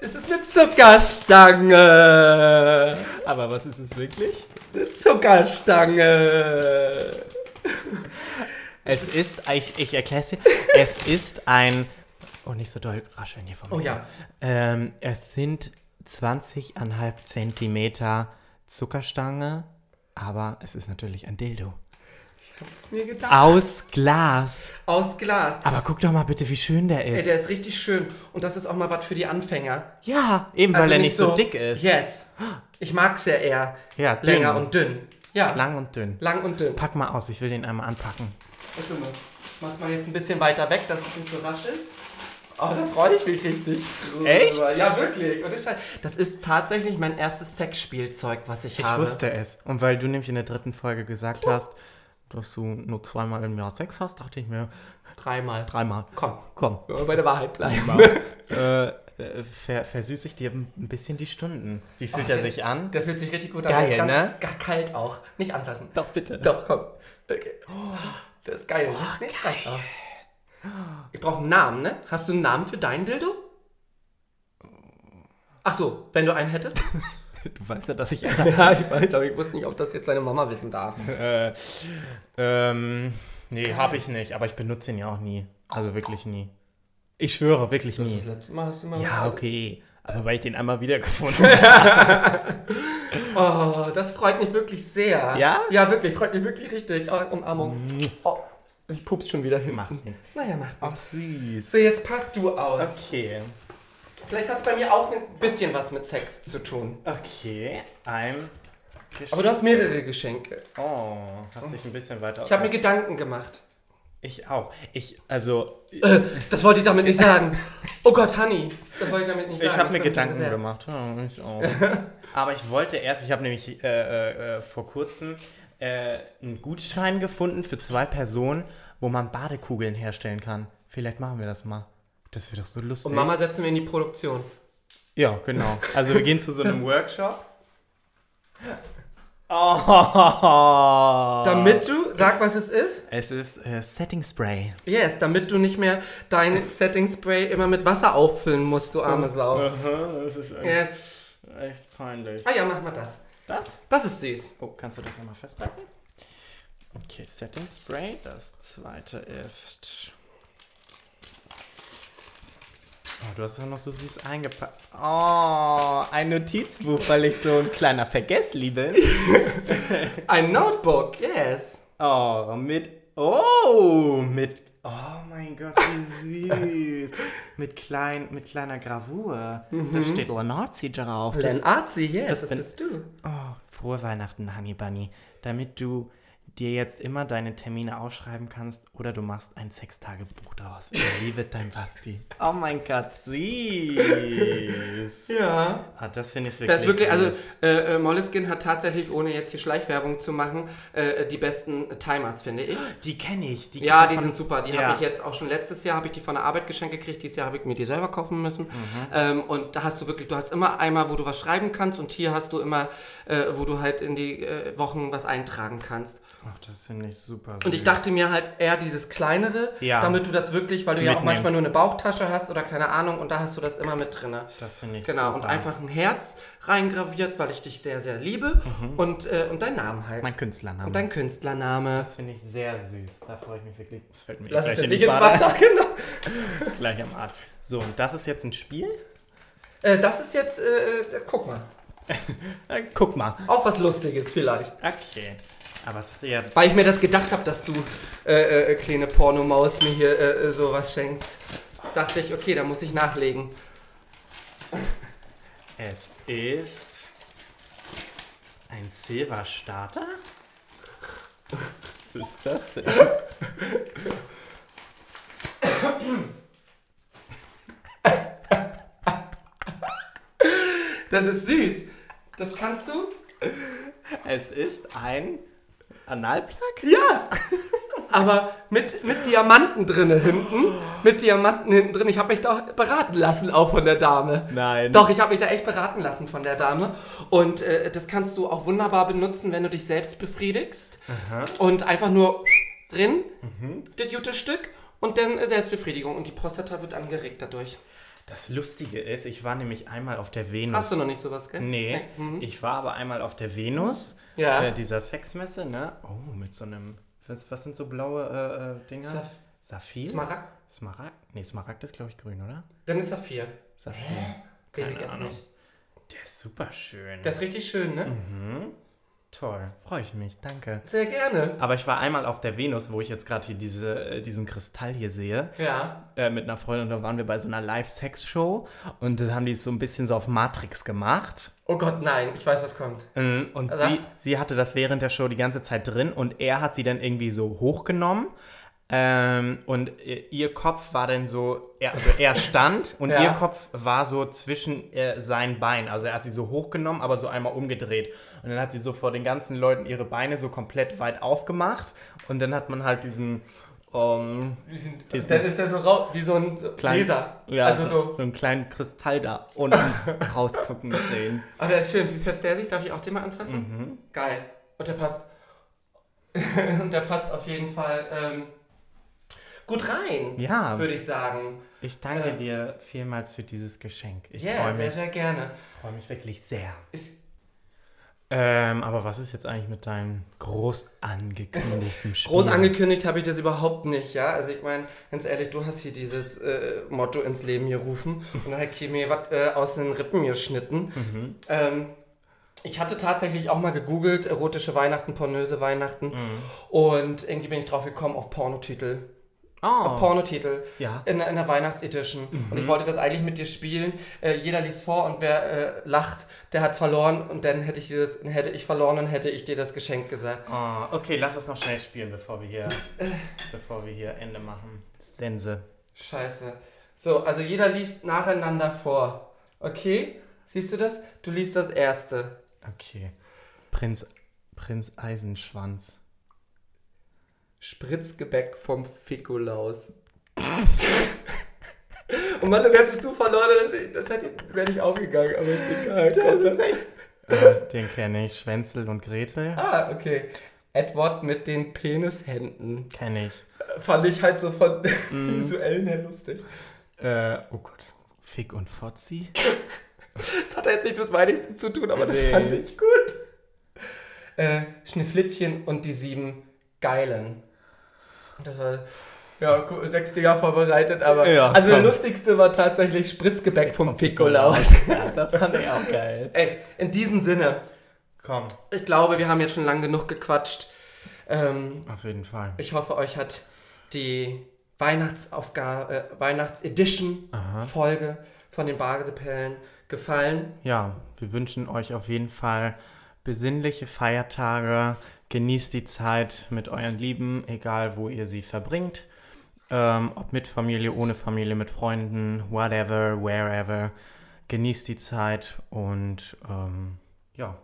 Es ist eine Zuckerstange. Aber was ist es wirklich? Eine Zuckerstange. Es ist, ich, ich erkläre es dir, es ist ein Oh, nicht so doll rascheln hier vom Oh ja. Ähm, es sind 20,5 Zentimeter Zuckerstange, aber es ist natürlich ein Dildo. Hab's mir gedacht. Aus Glas. Aus Glas. Aber guck doch mal bitte, wie schön der Ey, ist. der ist richtig schön. Und das ist auch mal was für die Anfänger. ja, eben weil Also er nicht so, dick ist. Yes. Ich mag's ja eher Ja, dünn. länger und dünn. Ja, Lang und dünn. lang und dünn. Pack mal aus, ich will den einmal anpacken. Warte mal. Ich mach's mal jetzt ein bisschen weiter weg, dass es nicht so raschelt. Oh, da freue ich mich richtig. Echt? Ja, wirklich. Das ist tatsächlich mein erstes Sexspielzeug, was ich, Ich habe. wusste es. Und weil du nämlich in der dritten Folge gesagt hast, dass du nur zweimal im Jahr Sex hast, dachte ich mir, Dreimal. dreimal. Komm, Komm. bei der Wahrheit bleiben. äh, äh, ver versüße ich dir ein bisschen die Stunden. Wie fühlt er sich an? Der fühlt sich richtig gut Geil, an. Der ist ganz ne? kalt auch. Nicht anfassen. Doch, bitte. Doch, komm. Okay. Oh, der ist geil. ne? Nee, das reicht auch. Ich brauche einen Namen, ne? Hast du einen Namen für deinen Dildo? Ach so, wenn du einen hättest? Du weißt ja, dass ich ja, ich weiß, aber ich wusste nicht, ob das jetzt deine Mama wissen darf. äh, ähm, nee, habe ich nicht, aber ich benutze ihn ja auch nie. Also wirklich nie. Ich schwöre, wirklich nie. das letzte Mal hast du mal Ja, okay. Aber weil ich den einmal wiedergefunden habe. Oh, das freut mich wirklich sehr. Ja? Ja, wirklich, freut mich wirklich richtig. Oh, Umarmung. Oh, ich pups schon wieder hin. Macht nichts. Naja, macht Ach, nichts. süß. So, jetzt pack du aus. Okay. Vielleicht hat es bei mir auch ein bisschen was mit Sex zu tun. Okay. Ein. Aber du hast mehrere Geschenke. Oh, hast dich ein bisschen weiter Ich habe mir Gedanken gemacht. Ich auch. Ich, also, Äh, das wollte ich damit nicht sagen. Oh Gott, Honey. Das wollte ich damit nicht sagen. ich habe mir Gedanken gemacht. Ja, ich auch. Aber ich wollte erst, ich habe nämlich äh, äh, äh, vor kurzem äh, einen Gutschein gefunden für zwei Personen, wo man Badekugeln herstellen kann. Vielleicht machen wir das mal. Das wäre doch so lustig. Und Mama setzen wir in die Produktion. Ja, genau. Also wir gehen zu so einem Workshop. Oh. Damit du, sag was es ist. Es ist äh, Setting Spray. Yes, damit du nicht mehr dein Setting Spray immer mit Wasser auffüllen musst, du arme Sau. Das ist echt, Yes. echt peinlich. Ah ja, mach mal das. Das? Das ist süß. Oh, kannst du das einmal festhalten? Okay, Setting Spray. Das zweite ist. Oh, du hast ja noch so süß eingepackt. Oh, ein Notizbuch, weil ich so ein kleiner Vergessli bin. Ein Notebook, yes. Oh, mit. Oh, mit. Oh mein Gott, wie süß. mit, klein, mit kleiner Gravur. Da steht Lenazzi drauf. Das- Len Arzi, yes, das das, bin- bist du. Oh, frohe Weihnachten, Honey Bunny. Damit du dir jetzt immer deine Termine aufschreiben kannst oder du machst ein Sextagebuch daraus. Ich liebe dein Basti. Oh mein Gott, süß. Ja. Ah, das finde ich wirklich Das ist wirklich, also süß. äh, äh, Moleskine hat tatsächlich, ohne jetzt hier Schleichwerbung zu machen, äh, die besten Timers, finde ich. Die kenne ich. Die Ja, die von- sind super. Die Ja. habe ich jetzt auch schon letztes Jahr habe ich die von der Arbeit geschenkt gekriegt. Dieses Jahr habe ich mir die selber kaufen müssen. Mhm. Ähm, und da hast du wirklich, du hast immer einmal, wo du was schreiben kannst und hier hast du immer, äh, wo du halt in die äh, Wochen was eintragen kannst. Ach, das finde ich super Und ich dachte mir halt eher dieses kleinere, Ja. damit du das wirklich, weil du ja auch Mitnehmen. manchmal nur eine Bauchtasche hast oder keine Ahnung und da hast du das immer mit drinne. Das finde ich Genau, super. und einfach ein Herz reingraviert, weil ich dich sehr, sehr liebe und, äh, und dein Namen halt. Mhm. Mein Künstlername. und dein Künstlername. das finde ich sehr süß. Da freue ich mich wirklich. Das fällt mir Lass gleich es jetzt nicht ins. Wasser, genau. Gleich am Arsch. So, und das ist jetzt ein Spiel? Äh, das ist jetzt, äh, äh, guck mal, Äh, guck mal. auch was Lustiges vielleicht. Okay. Aber es hatte ja Weil ich mir das gedacht habe, dass du, äh, äh, kleine Pornomaus, mir hier äh, äh, sowas schenkst. Dachte ich, okay, da muss ich nachlegen. Es ist ein Silberstarter. Was ist das denn? Das ist süß. Das kannst du? Es ist ein Analplug? Ja. Aber mit, mit Diamanten drinne hinten. Mit Diamanten hinten drin. Ich habe mich da beraten lassen, auch von der Dame. Nein. Doch, ich habe mich da echt beraten lassen von der Dame. Und äh, das kannst du auch wunderbar benutzen, wenn du dich selbst befriedigst. Und einfach nur drin, das gute Stück. Und dann Selbstbefriedigung. Und die Prostata wird angeregt dadurch. Das Lustige ist, ich war nämlich einmal auf der Venus. Hast du noch nicht sowas, gell? Nee, Mhm. ich war aber einmal auf der Venus, Ja. äh, dieser Sexmesse, ne? Oh, mit so einem. Was, was sind so blaue äh, äh, Dinger? Saf Saphir? Smaragd? Smaragd? Nee, Smaragd ist, glaube ich, grün, oder? Dann ist Saphir. Saphir. Weiß ich Keine jetzt Ahnung. nicht. Der ist super schön. Das ist richtig schön, ne? Mhm. Toll. Freue ich mich. Danke. Sehr gerne. Aber ich war einmal auf der Venus, wo ich jetzt gerade hier diese, äh, diesen Kristall hier sehe, Ja. äh, mit einer Freundin. Und da waren wir bei so einer Live-Sex-Show. Und da haben die es so ein bisschen so auf Matrix gemacht. Oh Gott, nein, ich weiß, was kommt. Ähm, Und Also- sie, sie hatte das während der Show die ganze Zeit drin und er hat sie dann irgendwie so hochgenommen. Ähm, und ihr Kopf war dann so, er, also er stand und Ja. ihr Kopf war so zwischen äh, seinen Beinen. Also er hat sie so hochgenommen, aber so einmal umgedreht. Und dann hat sie so vor den ganzen Leuten ihre Beine so komplett weit aufgemacht. Und dann hat man halt diesen ähm, Die sind, dann ist er so rau wie so ein kleinen, Laser. ja, also so. einen kleinen Kristall da unten rausgucken sehen. Aber der ist schön. Wie fest der sich? Darf ich auch den mal anfassen? Mhm. Geil. Und der passt. Und der passt auf jeden Fall ähm, gut rein. Ja. Würde ich sagen. Ich danke Äh, dir vielmals für dieses Geschenk. Ich Ja, freue sehr, mich, sehr gerne. freu mich wirklich sehr. Ich, Ähm, aber was ist jetzt eigentlich mit deinem groß angekündigten Spiel? groß angekündigt habe ich das überhaupt nicht, ja. Also ich meine, ganz ehrlich, du hast hier dieses äh, Motto ins Leben gerufen und dann hat mir was äh, aus den Rippen geschnitten. Mhm. Ähm, ich hatte tatsächlich auch mal gegoogelt, erotische Weihnachten, pornöse Weihnachten. Mhm. Und irgendwie bin ich drauf gekommen auf Pornotitel. Auf Oh, Pornotitel. ja. In, der- in der Weihnachtsedition. Und ich wollte das eigentlich mit dir spielen. Äh, jeder liest vor und wer äh, lacht, der hat verloren. Und dann hätte ich, dir das, hätte ich verloren und hätte ich dir das Geschenk gesagt. Oh, okay, lass es noch schnell spielen, bevor wir hier, bevor wir hier Ende machen. Sense. Scheiße. So, also jeder liest nacheinander vor. Okay? Siehst du das? Du liest das erste. Okay. Prinz, Prinz Eisenschwanz. Spritzgebäck vom Fikolaus. Und Mann, dann hättest du verloren, dann- das wäre nicht aufgegangen, aber ist egal. Komm, dann- Äh, den kenne ich. Schwänzel und Gretel. Ah, okay. Edward mit den Penishänden. Kenne ich. Fand ich halt so von visuellen her lustig. Äh, oh Gott. Fick und Fotzi. Das hat jetzt nichts mit Weihnachten zu tun, aber das Nee. fand ich gut. Äh, Schneeflittchen und die sieben Geilen. Das war ja gu- sechs Dinger vorbereitet, aber Ja, also der komm. lustigste war tatsächlich Spritzgebäck vom Fikolaus. Ja, das fand ich auch geil. Ey, in diesem Sinne, Komm. ich glaube, wir haben jetzt schon lang genug gequatscht. Ähm, Auf jeden Fall. ich hoffe, euch hat die Weihnachtsaufgabe, äh, Weihnachtsedition Aha. Folge von den Badepellen gefallen. Ja, wir wünschen euch auf jeden Fall besinnliche Feiertage. Genießt die Zeit mit euren Lieben, egal wo ihr sie verbringt. Ähm, ob mit Familie, ohne Familie, mit Freunden, whatever, wherever. Genießt die Zeit und ähm, ja.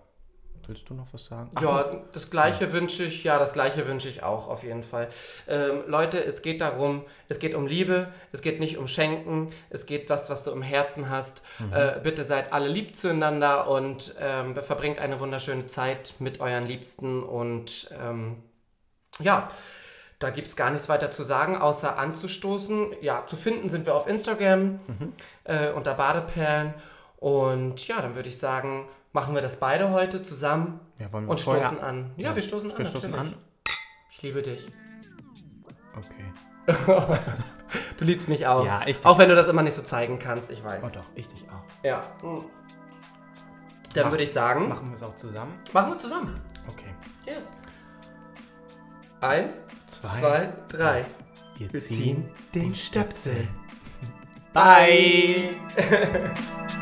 Willst du noch was sagen? Ach, Ja, das gleiche wünsche ich, ja, das gleiche wünsche ich auch auf jeden Fall. Ähm, Leute, es geht darum, es geht um Liebe, es geht nicht um Schenken, es geht was, was du im Herzen hast. Äh, bitte seid alle lieb zueinander und ähm, verbringt eine wunderschöne Zeit mit euren Liebsten und ähm, ja, da gibt es gar nichts weiter zu sagen, außer anzustoßen. Ja, zu finden sind wir auf Instagram äh, unter Badeperlen und ja, dann würde ich sagen, machen wir das beide heute zusammen. ja, wollen wir Und vorher- stoßen an. Ja, wir stoßen an. Wir stoßen natürlich. an. Ich liebe dich. Okay. Du liebst mich auch. Ja, ich dich. Auch wenn du das immer nicht so zeigen kannst, ich weiß. Oh doch, ich dich auch. Ja. Dann Mach- würde ich sagen, Machen wir es auch zusammen? machen wir zusammen. Okay. Yes. Eins, Zwei. zwei, drei. Wir, Wir ziehen ziehen den Stöpsel. Bye.